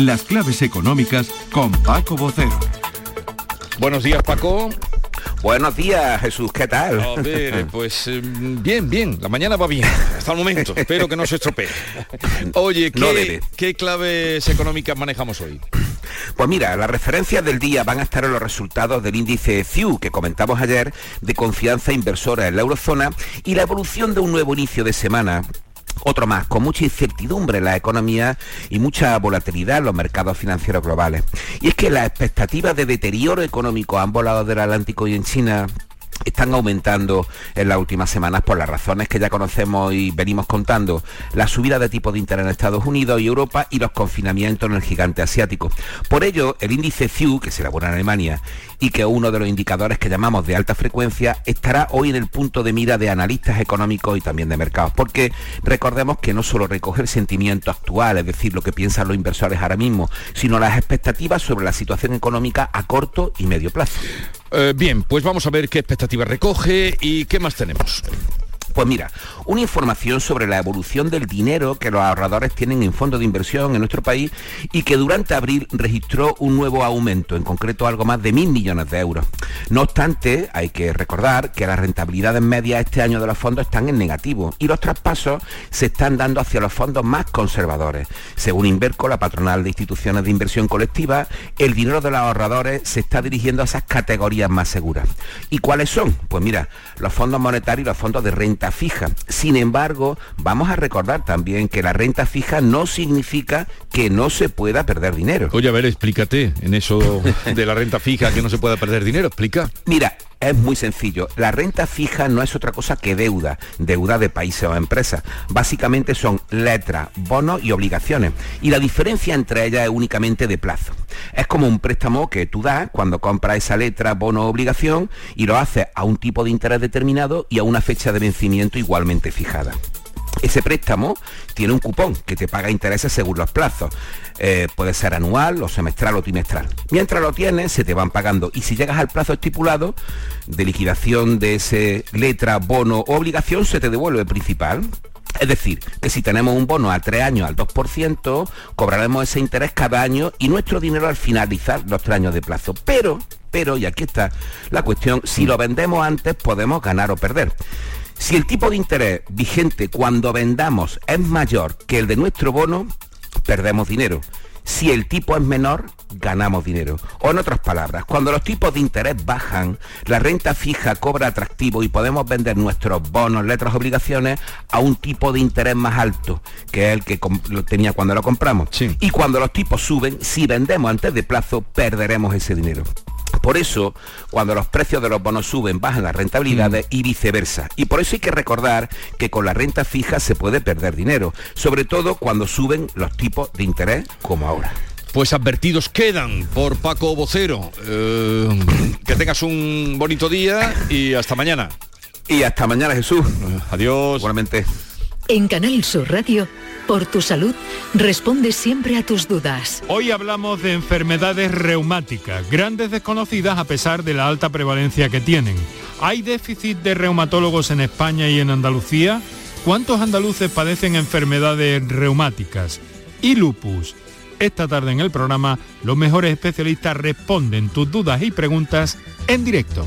Las claves económicas con Paco Bocero. Buenos días, Paco. Buenos días, Jesús, ¿qué tal? A ver, pues eh, bien, bien, la mañana va bien, hasta el momento, espero que no se estropee. Oye, ¿qué, No. ¿qué claves económicas manejamos hoy? Pues mira, las referencias del día van a estar en los resultados del índice CIU que comentamos ayer de confianza inversora en la eurozona y la evolución de un nuevo inicio de semana otro más, con mucha incertidumbre en la economía y mucha volatilidad en los mercados financieros globales. Y es que las expectativas de deterioro económico a ambos lados del Atlántico y en China están aumentando en las últimas semanas por las razones que ya conocemos y venimos contando, la subida de tipo de interés en Estados Unidos y Europa y los confinamientos en el gigante asiático. Por ello, el índice CIU, que se elabora en Alemania y que uno de los indicadores que llamamos de alta frecuencia, estará hoy en el punto de mira de analistas económicos y también de mercados, porque recordemos que no solo recoge el sentimiento actual, es decir, lo que piensan los inversores ahora mismo, sino las expectativas sobre la situación económica a corto y medio plazo. Eh, bien, pues vamos a ver qué expectativas recoge y qué más tenemos. Pues mira, una información sobre la evolución del dinero que los ahorradores tienen en fondos de inversión en nuestro país y que durante abril registró un nuevo aumento, en concreto algo más de mil millones de euros. No obstante, hay que recordar que las rentabilidades medias este año de los fondos están en negativo y los traspasos se están dando hacia los fondos más conservadores. Según Inverco, la patronal de instituciones de inversión colectiva, el dinero de los ahorradores se está dirigiendo a esas categorías más seguras. ¿Y cuáles son? Pues mira, los fondos monetarios y los fondos de renta fija. Sin embargo, vamos a recordar también que la renta fija no significa que no se pueda perder dinero. Oye, a ver, explícate en eso de la renta fija que no se pueda perder dinero, explica. Mira, es muy sencillo. La renta fija no es otra cosa que deuda, deuda de países o empresas. Básicamente son letras, bonos y obligaciones. Y la diferencia entre ellas es únicamente de plazo. Es como un préstamo que tú das cuando compras esa letra, bono o obligación y lo haces a un tipo de interés determinado y a una fecha de vencimiento igualmente fijada. Ese préstamo tiene un cupón que te paga intereses según los plazos. Eh, puede ser anual o semestral o trimestral. Mientras lo tienes, se te van pagando. Y si llegas al plazo estipulado de liquidación de ese letra, bono o obligación, se te devuelve el principal. Es decir, que si tenemos un bono a tres años al 2%, cobraremos ese interés cada año y nuestro dinero al finalizar los tres años de plazo. Pero, pero, y aquí está la cuestión, si lo vendemos antes podemos ganar o perder. Si el tipo de interés vigente cuando vendamos es mayor que el de nuestro bono, perdemos dinero. Si el tipo es menor, ganamos dinero. O en otras palabras, cuando los tipos de interés bajan, la renta fija cobra atractivo y podemos vender nuestros bonos, letras, obligaciones a un tipo de interés más alto, que es el que lo tenía cuando lo compramos. Y cuando los tipos suben, si vendemos antes de plazo, perderemos ese dinero. Por eso, cuando los precios de los bonos suben, bajan las rentabilidades y viceversa. Y por eso hay que recordar que con la renta fija se puede perder dinero, sobre todo cuando suben los tipos de interés como ahora. Pues advertidos quedan por Paco Vocero. Eh, que tengas un bonito día y hasta mañana. Y hasta mañana, Jesús. Adiós. Igualmente. En Canal Sur Radio, por tu salud, responde siempre a tus dudas. Hoy hablamos de enfermedades reumáticas, grandes desconocidas a pesar de la alta prevalencia que tienen. ¿Hay déficit de reumatólogos en España y en Andalucía? ¿Cuántos andaluces padecen enfermedades reumáticas? ¿Y lupus? Esta tarde en el programa, los mejores especialistas responden tus dudas y preguntas en directo.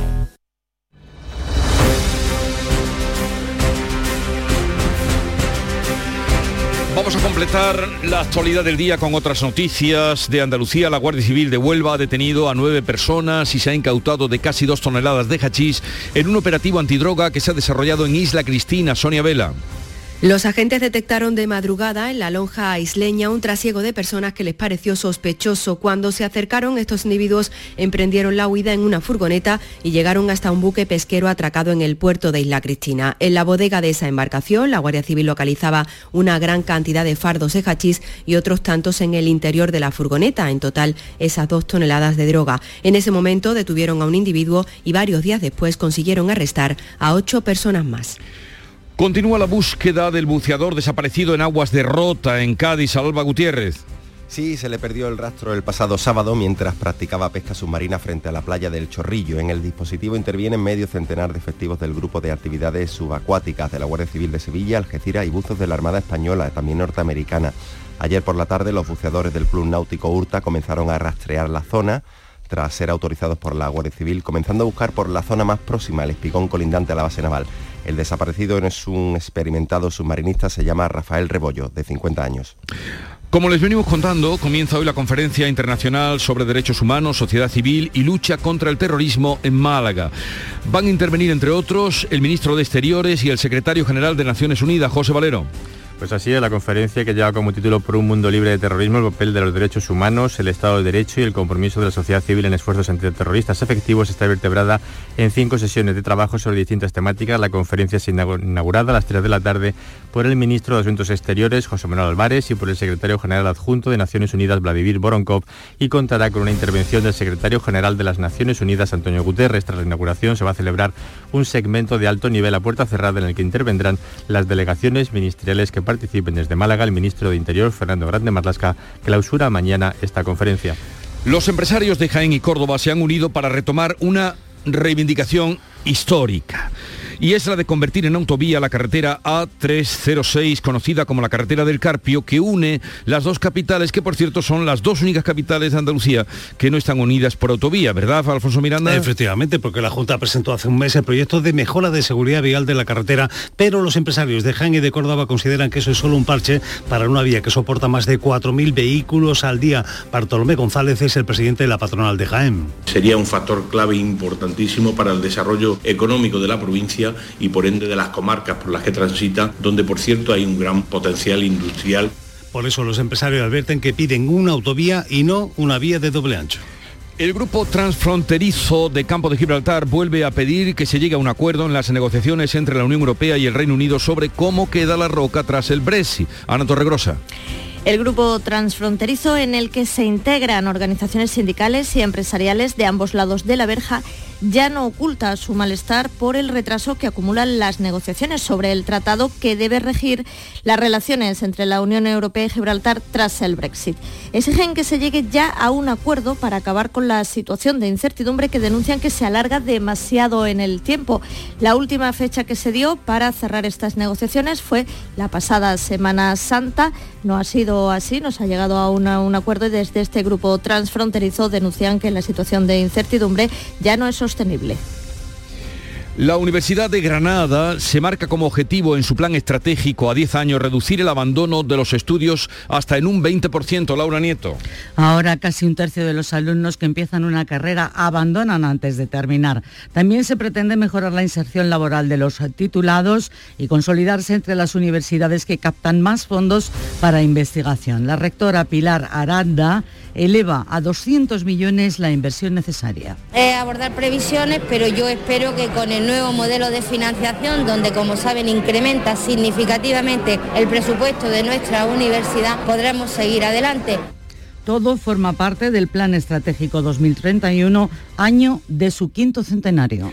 Vamos a completar la actualidad del día con otras noticias de Andalucía. La Guardia Civil de Huelva ha detenido a nueve personas y se ha incautado de casi dos toneladas de hachís en un operativo antidroga que se ha desarrollado en Isla Cristina, Sonia Vela. Los agentes detectaron de madrugada en la lonja isleña un trasiego de personas que les pareció sospechoso. Cuando se acercaron, estos individuos emprendieron la huida en una furgoneta y llegaron hasta un buque pesquero atracado en el puerto de Isla Cristina. En la bodega de esa embarcación, la Guardia Civil localizaba una gran cantidad de fardos de hachís y otros tantos en el interior de la furgoneta. En total, esas dos toneladas de droga. En ese momento detuvieron a un individuo y varios días después consiguieron arrestar a ocho personas más. Continúa la búsqueda del buceador desaparecido en aguas de Rota, en Cádiz, Alba Gutiérrez. Sí, se le perdió el rastro el pasado sábado mientras practicaba pesca submarina frente a la playa del Chorrillo. En el dispositivo intervienen medio centenar de efectivos del Grupo de Actividades Subacuáticas de la Guardia Civil de Sevilla, Algeciras y buzos de la Armada Española, también norteamericana. Ayer por la tarde los buceadores del Club Náutico Urta comenzaron a rastrear la zona tras ser autorizados por la Guardia Civil, comenzando a buscar por la zona más próxima, el espigón colindante a la base naval. El desaparecido es un experimentado submarinista, se llama Rafael Rebollo, de 50 años. Como les venimos contando, comienza hoy la Conferencia Internacional sobre Derechos Humanos, Sociedad Civil y Lucha contra el Terrorismo en Málaga. Van a intervenir, entre otros, el ministro de Exteriores y el secretario general de Naciones Unidas, José Valero. Pues así es, la conferencia que lleva como título Por un mundo libre de terrorismo, el papel de los derechos humanos, el Estado de Derecho y el compromiso de la sociedad civil en esfuerzos antiterroristas efectivos está vertebrada en cinco sesiones de trabajo sobre distintas temáticas. La conferencia se inaugurada a las 3 de la tarde por el ministro de Asuntos Exteriores, José Manuel Álvarez, y por el secretario general adjunto de Naciones Unidas, Vladimir Voronkov, y contará con una intervención del secretario general de las Naciones Unidas, Antonio Guterres. Tras la inauguración se va a celebrar un segmento de alto nivel a puerta cerrada en el que intervendrán las delegaciones ministeriales que participen desde Málaga el ministro de Interior, Fernando Grande Marlasca, clausura mañana esta conferencia. Los empresarios de Jaén y Córdoba se han unido para retomar una reivindicación histórica y es la de convertir en autovía la carretera A306, conocida como la carretera del Carpio, que une las dos capitales, que por cierto son las dos únicas capitales de Andalucía que no están unidas por autovía, ¿verdad, Alfonso Miranda? Efectivamente, porque la Junta presentó hace un mes el proyecto de mejora de seguridad vial de la carretera, pero los empresarios de Jaén y de Córdoba consideran que eso es solo un parche para una vía que soporta más de 4.000 vehículos al día. Bartolomé González es el presidente de la patronal de Jaén. Sería un factor clave importantísimo para el desarrollo económico de la provincia y por ende de las comarcas por las que transita, donde por cierto hay un gran potencial industrial. Por eso los empresarios advierten que piden una autovía y no una vía de doble ancho. El grupo transfronterizo de Campo de Gibraltar vuelve a pedir que se llegue a un acuerdo en las negociaciones entre la Unión Europea y el Reino Unido sobre cómo queda la roca tras el Brexit. Ana Torregrosa. El grupo transfronterizo en el que se integran organizaciones sindicales y empresariales de ambos lados de la verja ya no oculta su malestar por el retraso que acumulan las negociaciones sobre el tratado que debe regir las relaciones entre la Unión Europea y Gibraltar tras el Brexit. Exigen que se llegue ya a un acuerdo para acabar con la situación de incertidumbre que denuncian que se alarga demasiado en el tiempo. La última fecha que se dio para cerrar estas negociaciones fue la pasada Semana Santa. No ha sido así, nos ha llegado a un acuerdo y desde este grupo transfronterizo denuncian que la situación de incertidumbre ya no es sostenible. La Universidad de Granada se marca como objetivo en su plan estratégico a 10 años reducir el abandono de los estudios hasta en un 20%. Laura Nieto. Ahora casi un tercio de los alumnos que empiezan una carrera abandonan antes de terminar. También se pretende mejorar la inserción laboral de los titulados y consolidarse entre las universidades que captan más fondos para investigación. La rectora Pilar Aranda eleva a 200 millones la inversión necesaria. abordar previsiones, pero yo espero que con el nuevo modelo de financiación, donde como saben incrementa significativamente el presupuesto de nuestra universidad, podremos seguir adelante. Todo forma parte del Plan Estratégico 2031, año de su quinto centenario.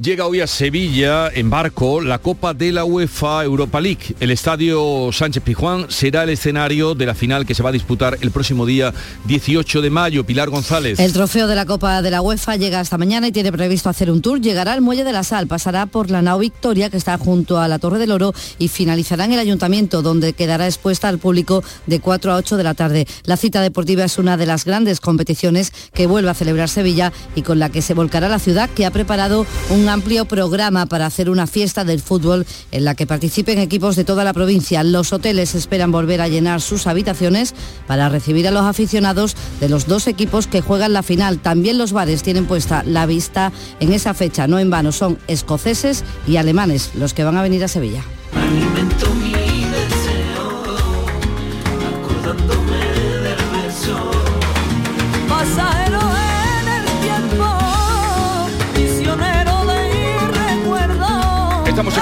Llega hoy a Sevilla en barco la Copa de la UEFA Europa League. El estadio Sánchez Pijuán será el escenario de la final que se va a disputar el próximo día 18 de mayo. Pilar González. El trofeo de la Copa de la UEFA llega hasta mañana y tiene previsto hacer un tour. Llegará al Muelle de la Sal, pasará por la Nao Victoria que está junto a la Torre del Oro y finalizará en el Ayuntamiento donde quedará expuesta al público de 4 a 8 de la tarde. La cita deportiva es una de las grandes competiciones que vuelve a celebrar Sevilla y con la que se volcará la ciudad que ha preparado un amplio programa para hacer una fiesta del fútbol en la que participen equipos de toda la provincia. Los hoteles esperan volver a llenar sus habitaciones para recibir a los aficionados de los dos equipos que juegan la final. También los bares tienen puesta la vista en esa fecha, no en vano, son escoceses y alemanes los que van a venir a Sevilla.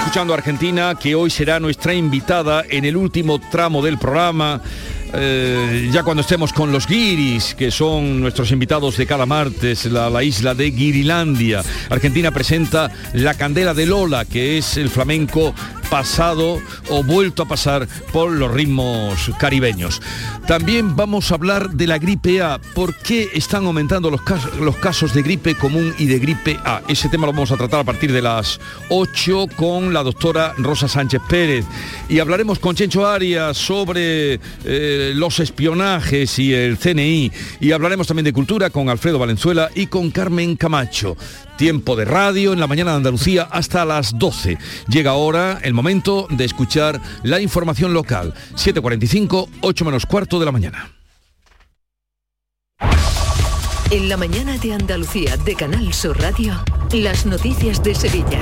Escuchando a Argentina, que hoy será nuestra invitada en el último tramo del programa. Eh, ya cuando estemos con los guiris, que son nuestros invitados de cada martes, la, la, isla de Guirilandia. Argentina presenta La Candela de Lola, que es el flamenco pasado o vuelto a pasar por los ritmos caribeños. También vamos a hablar de la gripe A. ¿Por qué están aumentando los casos, los casos de gripe común y de gripe A? Ese tema lo vamos a tratar a partir de las 8 con la doctora Rosa Sánchez Pérez. Y hablaremos con Chencho Arias sobre eh, los espionajes y el CNI. Y hablaremos también de cultura con Alfredo Valenzuela y con Carmen Camacho. Tiempo de radio en la mañana de Andalucía hasta las 12. Llega ahora el momento de escuchar la información local. 7.45, 8 menos cuarto de la mañana. En la mañana de Andalucía de Canal Sur Radio, las noticias de Sevilla.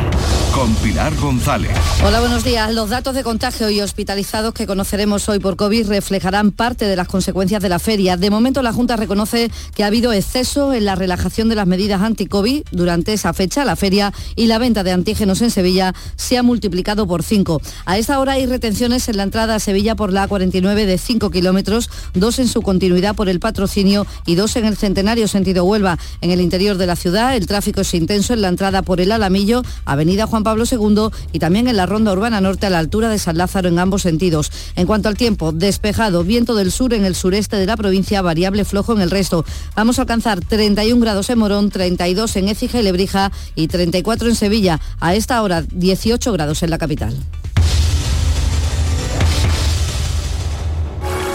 Con Pilar González. Hola, buenos días. Los datos de contagio y hospitalizados que conoceremos hoy por COVID reflejarán parte de las consecuencias de la feria. De momento, la Junta reconoce que ha habido exceso en la relajación de las medidas anti-COVID durante esa fecha. La feria y la venta de antígenos en Sevilla se ha multiplicado por cinco. A esta hora hay retenciones en la entrada a Sevilla por la A49 de 5 kilómetros, dos en su continuidad por el patrocinio y dos en el centenario sentido Huelva. En el interior de la ciudad el tráfico es intenso en la entrada por el Alamillo, Avenida Juan Pablo II y también en la Ronda Urbana Norte a la altura de San Lázaro en ambos sentidos. En cuanto al tiempo, despejado, viento del sur en el sureste de la provincia, variable flojo en el resto. Vamos a alcanzar 31 grados en Morón, 32 en Écija y Lebrija y 34 en Sevilla. A esta hora 18 grados en la capital.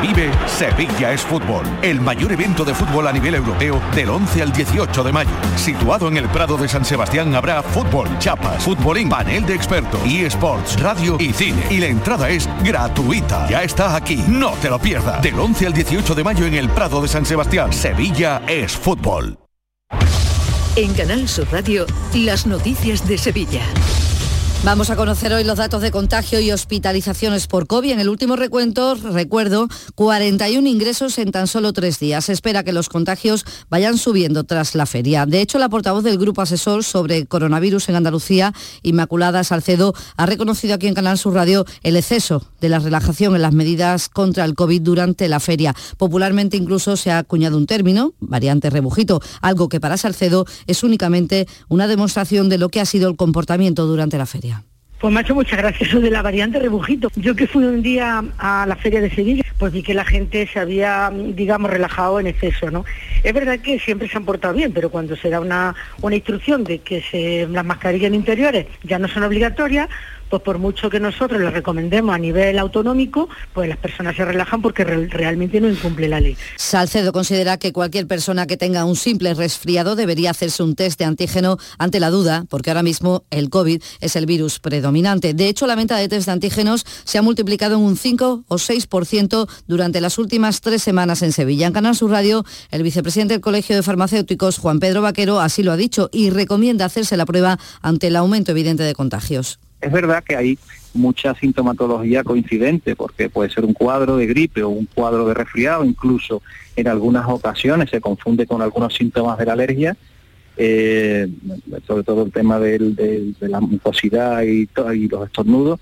Vive Sevilla es Fútbol, el mayor evento de fútbol a nivel europeo del 11 al 18 de mayo. Situado en el Prado de San Sebastián habrá fútbol, chapas, futbolín, panel de expertos, eSports, radio y cine. Y la entrada es gratuita. Ya está aquí, no te lo pierdas. Del 11 al 18 de mayo en el Prado de San Sebastián, Sevilla es Fútbol. En Canal Sur Radio, las noticias de Sevilla. Vamos a conocer hoy los datos de contagio y hospitalizaciones por COVID. En el último recuento, recuerdo, 41 ingresos en tan solo tres días. Se espera que los contagios vayan subiendo tras la feria. De hecho, la portavoz del Grupo Asesor sobre Coronavirus en Andalucía, Inmaculada Salcedo, ha reconocido aquí en Canal Sur Radio el exceso de la relajación en las medidas contra el COVID durante la feria. Popularmente incluso se ha acuñado un término, variante rebujito, algo que para Salcedo es únicamente una demostración de lo que ha sido el comportamiento durante la feria. Pues me ha hecho muchas gracias eso de la variante rebujito. Yo que fui un día a la feria de Sevilla, pues vi que la gente se había, digamos, relajado en exceso, ¿no? Es verdad que siempre se han portado bien, pero cuando se da una, una instrucción de que se, las mascarillas interiores ya no son obligatorias, pues por mucho que nosotros les recomendemos a nivel autonómico, pues las personas se relajan porque re realmente no incumple la ley. Salcedo considera que cualquier persona que tenga un simple resfriado debería hacerse un test de antígeno ante la duda, porque ahora mismo el COVID es el virus predominante. De hecho, la venta de test de antígenos se ha multiplicado en un 5 o 6% durante las últimas tres semanas en Sevilla. En Canal Sur Radio, el vicepresidente del Colegio de Farmacéuticos, Juan Pedro Vaquero, así lo ha dicho y recomienda hacerse la prueba ante el aumento evidente de contagios. Es verdad que hay mucha sintomatología coincidente, porque puede ser un cuadro de gripe o un cuadro de resfriado, incluso en algunas ocasiones se confunde con algunos síntomas de la alergia, eh, sobre todo el tema de la mucosidad y, y los estornudos,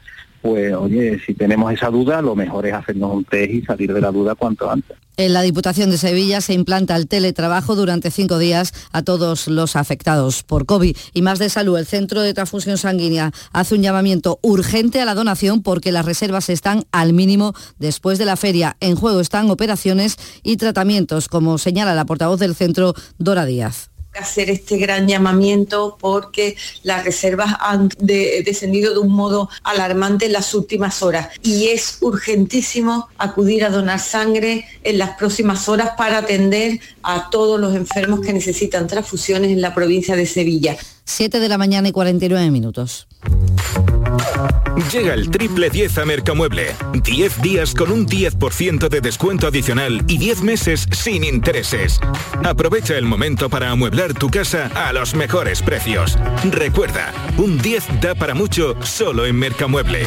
pues oye, si tenemos esa duda, lo mejor es hacernos un test y salir de la duda cuanto antes. En la Diputación de Sevilla se implanta el teletrabajo durante cinco días a todos los afectados por COVID. Y más de salud, el Centro de Transfusión Sanguínea hace un llamamiento urgente a la donación porque las reservas están al mínimo después de la feria. En juego están operaciones y tratamientos, como señala la portavoz del centro, Dora Díaz hacer este gran llamamiento porque las reservas han de, descendido de un modo alarmante en las últimas horas y es urgentísimo acudir a donar sangre en las próximas horas para atender a todos los enfermos que necesitan transfusiones en la provincia de Sevilla. 7 de la mañana y 49 minutos. Llega el triple 10 a Mercamueble. 10 días con un 10% de descuento adicional y 10 meses sin intereses. Aprovecha el momento para amueblar tu casa a los mejores precios. Recuerda, un 10 da para mucho solo en Mercamueble.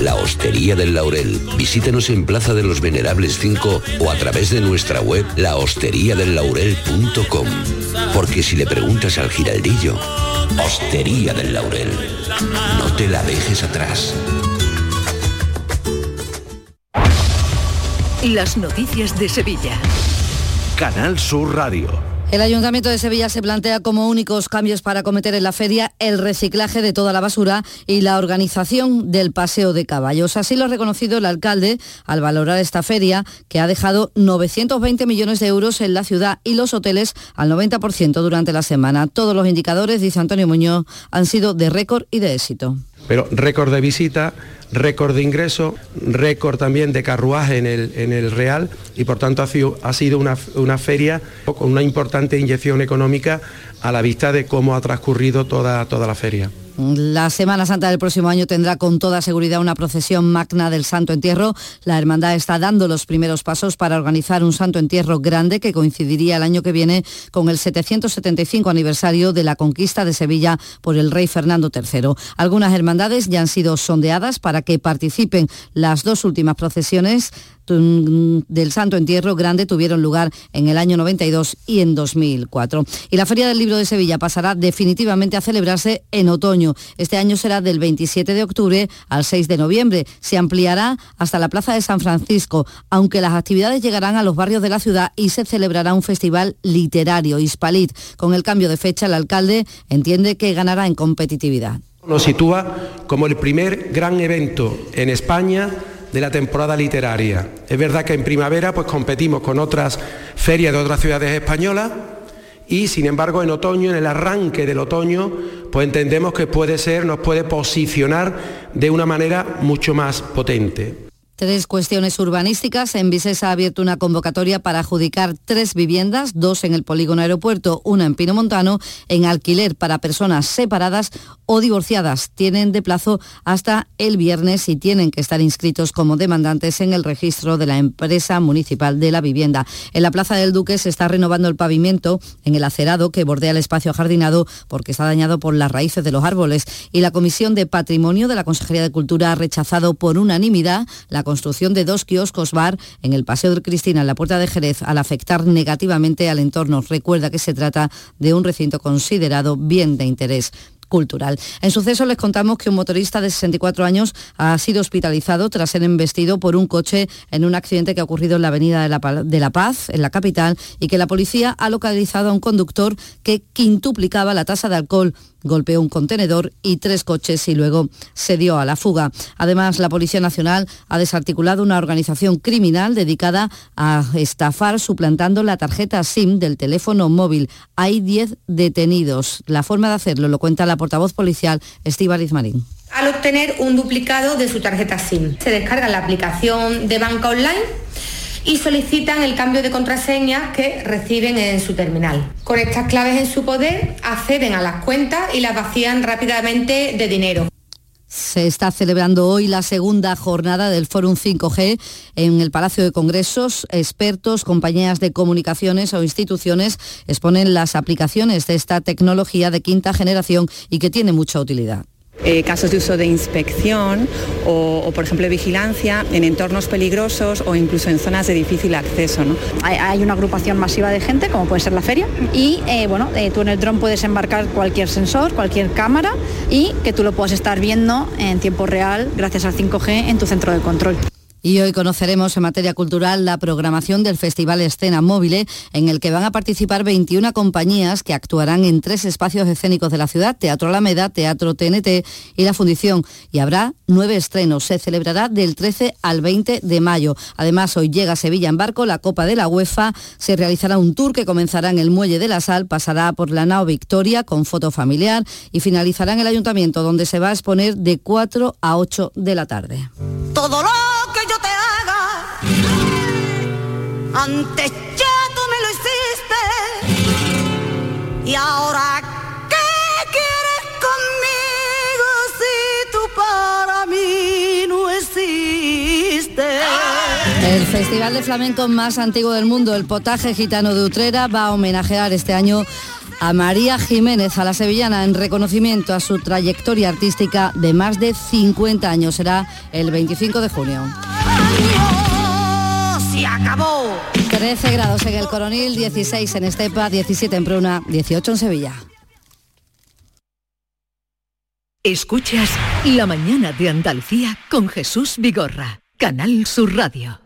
La Hostería del Laurel. Visítanos en Plaza de los Venerables 5 o a través de nuestra web lahosteriadellaurel.com. Porque si le preguntas al giraldillo, Hostería del Laurel, no te la dejes atrás. Las noticias de Sevilla. Canal Sur Radio. El Ayuntamiento de Sevilla se plantea como únicos cambios para cometer en la feria el reciclaje de toda la basura y la organización del paseo de caballos. Así lo ha reconocido el alcalde al valorar esta feria, que ha dejado 920 millones de euros en la ciudad y los hoteles al 90% durante la semana. Todos los indicadores, dice Antonio Muñoz, han sido de récord y de éxito. Pero récord de visita, récord de ingreso, récord también de carruaje en el, en el Real y por tanto ha sido, ha sido una, una, feria con una importante inyección económica a la vista de cómo ha transcurrido toda, toda la feria. La Semana Santa del próximo año tendrá con toda seguridad una procesión magna del Santo Entierro. La Hermandad está dando los primeros pasos para organizar un Santo Entierro grande que coincidiría el año que viene con el 775 aniversario de la conquista de Sevilla por el rey Fernando III. Algunas hermandades ya han sido sondeadas para que participen las dos últimas procesiones del Santo Entierro Grande tuvieron lugar en el año 92 y en 2004. Y la Feria del Libro de Sevilla pasará definitivamente a celebrarse en otoño. Este año será del 27 de octubre al 6 de noviembre. Se ampliará hasta la Plaza de San Francisco, aunque las actividades llegarán a los barrios de la ciudad y se celebrará un festival literario, Hispalit. Con el cambio de fecha, el alcalde entiende que ganará en competitividad. Nos sitúa como el primer gran evento en España de la temporada literaria. Es verdad que en primavera pues competimos con otras ferias de otras ciudades españolas y sin embargo en otoño, en el arranque del otoño, pues entendemos que puede ser, nos puede posicionar de una manera mucho más potente. Tres cuestiones urbanísticas. En Vicesa ha abierto una convocatoria para adjudicar tres viviendas, dos en el polígono aeropuerto, una en Pino Montano, en alquiler para personas separadas o divorciadas. Tienen de plazo hasta el viernes y tienen que estar inscritos como demandantes en el registro de la empresa municipal de la vivienda. En la Plaza del Duque se está renovando el pavimento en el acerado que bordea el espacio ajardinado porque está dañado por las raíces de los árboles. Y la Comisión de Patrimonio de la Consejería de Cultura ha rechazado por unanimidad la construcción de dos kioscos bar en el Paseo del Cristina, en la Puerta de Jerez, al afectar negativamente al entorno. Recuerda que se trata de un recinto considerado bien de interés cultural. En suceso les contamos que un motorista de 64 años ha sido hospitalizado tras ser embestido por un coche en un accidente que ha ocurrido en la avenida de la, de la, Paz, en la capital, y que la policía ha localizado a un conductor que quintuplicaba la tasa de alcohol golpeó un contenedor y tres coches y luego se dio a la fuga. Además, la Policía Nacional ha desarticulado una organización criminal dedicada a estafar suplantando la tarjeta SIM del teléfono móvil. Hay 10 detenidos. La forma de hacerlo lo cuenta la portavoz policial Estíbaliz Marín al obtener un duplicado de su tarjeta SIM. Se descarga la aplicación de banca online y solicitan el cambio de contraseña que reciben en su terminal. Con estas claves en su poder acceden a las cuentas y las vacían rápidamente de dinero. Se está celebrando hoy la segunda jornada del Fórum 5G en el Palacio de Congresos. Expertos, compañías de comunicaciones o instituciones exponen las aplicaciones de esta tecnología de quinta generación y que tiene mucha utilidad. Eh, casos de uso de inspección o, por ejemplo, vigilancia en entornos peligrosos o incluso en zonas de difícil acceso. Hay, una agrupación masiva de gente, como puede ser la feria, y eh, bueno, eh, tú en el dron puedes embarcar cualquier sensor, cualquier cámara y que tú lo puedas estar viendo en tiempo real gracias al 5G en tu centro de control. Y hoy conoceremos en materia cultural la programación del Festival Escena Móvil, en el que van a participar 21 compañías que actuarán en tres espacios escénicos de la ciudad, Teatro Alameda, Teatro TNT y la Fundición. Y habrá nueve estrenos. Se celebrará del 13 al 20 de mayo. Además, hoy llega a Sevilla en barco la Copa de la UEFA. Se realizará un tour que comenzará en el Muelle de la Sal, pasará por la Nao Victoria con foto familiar y finalizará en el Ayuntamiento, donde se va a exponer de 4 a 8 de la tarde. Todo que yo te haga, antes ya tú me lo hiciste. Y ahora, ¿qué quieres conmigo si tú para mí no existes? El festival de flamenco más antiguo del mundo, el Potaje Gitano de Utrera, va a homenajear este año a María Jiménez, a la sevillana, en reconocimiento a su trayectoria artística de más de 50 años. Será el 25 de junio. Se acabó. 13 grados en el Coronil, 16 en Estepa, 17 en Pruna, 18 en Sevilla. Escuchas La mañana de Andalucía con Jesús Vigorra, Canal Sur Radio.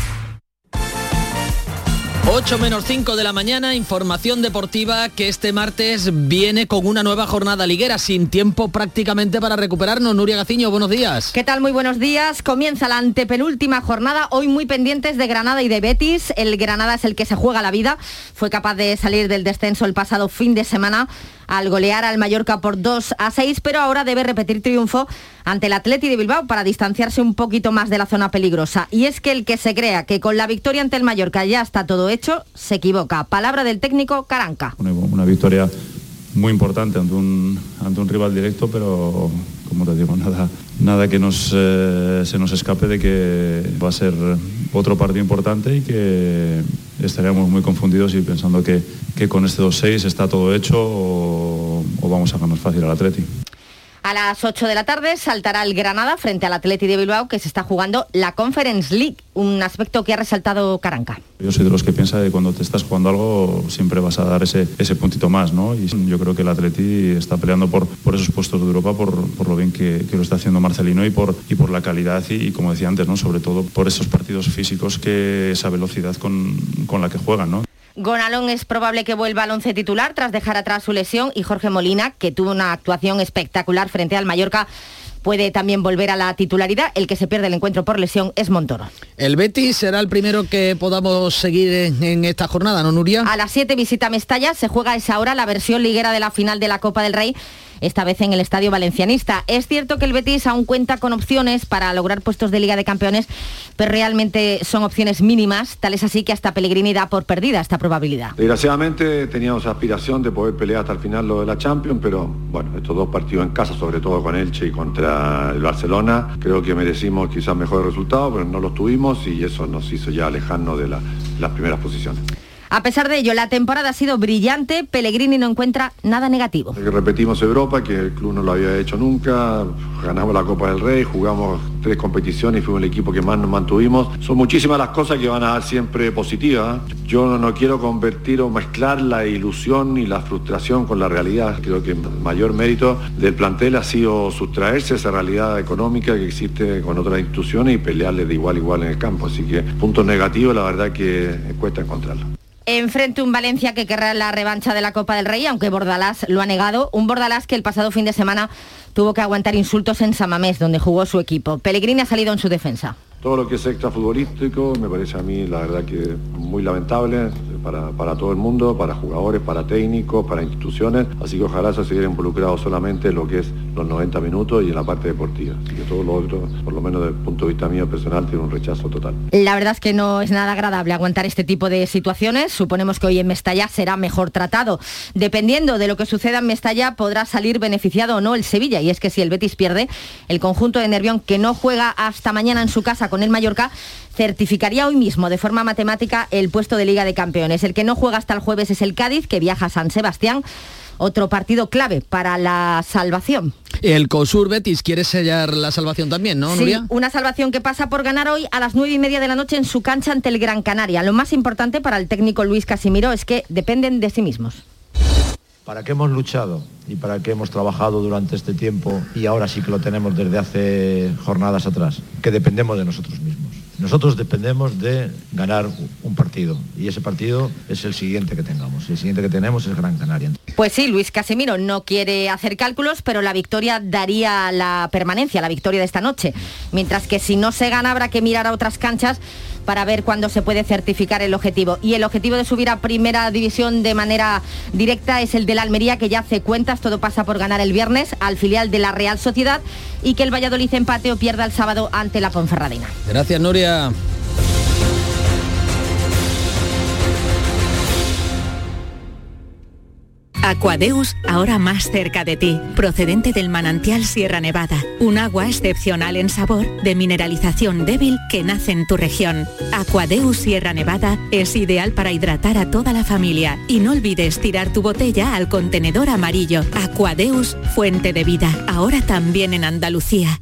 8 menos 5 de la mañana, información deportiva que este martes viene con una nueva jornada liguera, sin tiempo prácticamente para recuperarnos. Nuria Gaciño, buenos días. ¿Qué tal? Muy buenos días. Comienza la antepenúltima jornada, hoy muy pendientes de Granada y de Betis. El Granada es el que se juega la vida. Fue capaz de salir del descenso el pasado fin de semana al golear al Mallorca por 2 a 6, pero ahora debe repetir triunfo ante el Atleti de Bilbao para distanciarse un poquito más de la zona peligrosa. Y es que el que se crea que con la victoria ante el Mallorca ya está todo hecho, se equivoca. Palabra del técnico Caranca. Una, victoria muy importante ante un, ante un rival directo, pero como te digo, nada, nada que nos, eh, se nos escape de que va a ser otro partido importante y que estaríamos muy confundidos y pensando que, que con este 2-6 está todo hecho o, o vamos a ganar fácil al Atleti. A las 8 de la tarde saltará el Granada frente al Atleti de Bilbao que se está jugando la Conference League, un aspecto que ha resaltado Caranca. Yo soy de los que piensa que cuando te estás jugando algo siempre vas a dar ese, ese puntito más, ¿no? Y yo creo que el Atleti está peleando por, por esos puestos de Europa, por, por lo bien que, que, lo está haciendo Marcelino y por, y por la calidad y, y, como decía antes, ¿no? Sobre todo por esos partidos físicos que esa velocidad con, con la que juegan, ¿no? Gonalón es probable que vuelva al once titular tras dejar atrás su lesión y Jorge Molina, que tuvo una actuación espectacular frente al Mallorca, puede también volver a la titularidad. El que se pierde el encuentro por lesión es Montoro. El Betis será el primero que podamos seguir en, en esta jornada, ¿no, Nuria? A las 7 visita Mestalla, se juega a esa hora la versión liguera de la final de la Copa del Rey esta vez en el Estadio Valencianista. Es cierto que el Betis aún cuenta con opciones para lograr puestos de Liga de Campeones, pero realmente son opciones mínimas, tal es así que hasta Pellegrini da por perdida esta probabilidad. Desgraciadamente teníamos aspiración de poder pelear hasta el final lo de la Champions, pero bueno, estos dos partidos en casa, sobre todo con Elche y contra el Barcelona, creo que merecimos quizás mejores resultados, pero no los tuvimos y eso nos hizo ya alejarnos de la, las primeras posiciones. A pesar de ello, la temporada ha sido brillante, Pellegrini no encuentra nada negativo. Repetimos Europa, que el club no lo había hecho nunca, ganamos la Copa del Rey, jugamos tres competiciones y fuimos el equipo que más nos mantuvimos. Son muchísimas las cosas que van a dar siempre positivas. Yo no quiero convertir o mezclar la ilusión y la frustración con la realidad. Creo que el mayor mérito del plantel ha sido sustraerse a esa realidad económica que existe con otras instituciones y pelearle de igual a igual en el campo. Así que puntos negativos la verdad que cuesta encontrarlos. Enfrente un Valencia que querrá la revancha de la Copa del Rey, aunque Bordalás lo ha negado. Un Bordalás que el pasado fin de semana tuvo que aguantar insultos en Samamés, donde jugó su equipo. Pellegrini ha salido en su defensa. Todo lo que es extrafutbolístico me parece a mí la verdad que muy lamentable para, para, todo el mundo, para jugadores, para técnicos, para instituciones. Así que ojalá se siguiera involucrado solamente en lo que es los 90 minutos y en la parte deportiva. Así que todo lo otro, por lo menos desde el punto de vista mío personal, tiene un rechazo total. La verdad es que no es nada agradable aguantar este tipo de situaciones. Suponemos que hoy en Mestalla será mejor tratado. Dependiendo de lo que suceda en Mestalla, podrá salir beneficiado o no el Sevilla. Y es que si el Betis pierde, el conjunto de Nervión, que no juega hasta mañana en su casa con el Mallorca, certificaría hoy mismo de forma matemática el puesto de Liga de Campeones. El que no juega hasta el jueves es el Cádiz, que viaja a San Sebastián otro partido clave para la salvación. El COSUR Betis quiere sellar la salvación también, ¿no, Sí, Nuria? una salvación que pasa por ganar hoy a las nueve y media de la noche en su cancha ante el Gran Canaria. Lo más importante para el técnico Luis Casimiro es que dependen de sí mismos. ¿Para qué hemos luchado y para qué hemos trabajado durante este tiempo y ahora sí que lo tenemos desde hace jornadas atrás? Que dependemos de nosotros mismos. Nosotros dependemos de ganar un partido y ese partido es el siguiente que tengamos. El siguiente que tenemos es Gran Canaria. Pues sí, Luis Casimiro no quiere hacer cálculos, pero la victoria daría la permanencia, la victoria de esta noche. Mientras que si no se gana habrá que mirar a otras canchas para ver cuándo se puede certificar el objetivo. Y el objetivo de subir a primera división de manera directa es el de la Almería, que ya hace cuentas, todo pasa por ganar el viernes al filial de la Real Sociedad y que el Valladolid empate o pierda el sábado ante la Ponferradina. Gracias, Nuria. Aquadeus, ahora más cerca de ti, procedente del manantial Sierra Nevada, un agua excepcional en sabor, de mineralización débil que nace en tu región. Aquadeus Sierra Nevada es ideal para hidratar a toda la familia y no olvides tirar tu botella al contenedor amarillo. Aquadeus, fuente de vida, ahora también en Andalucía.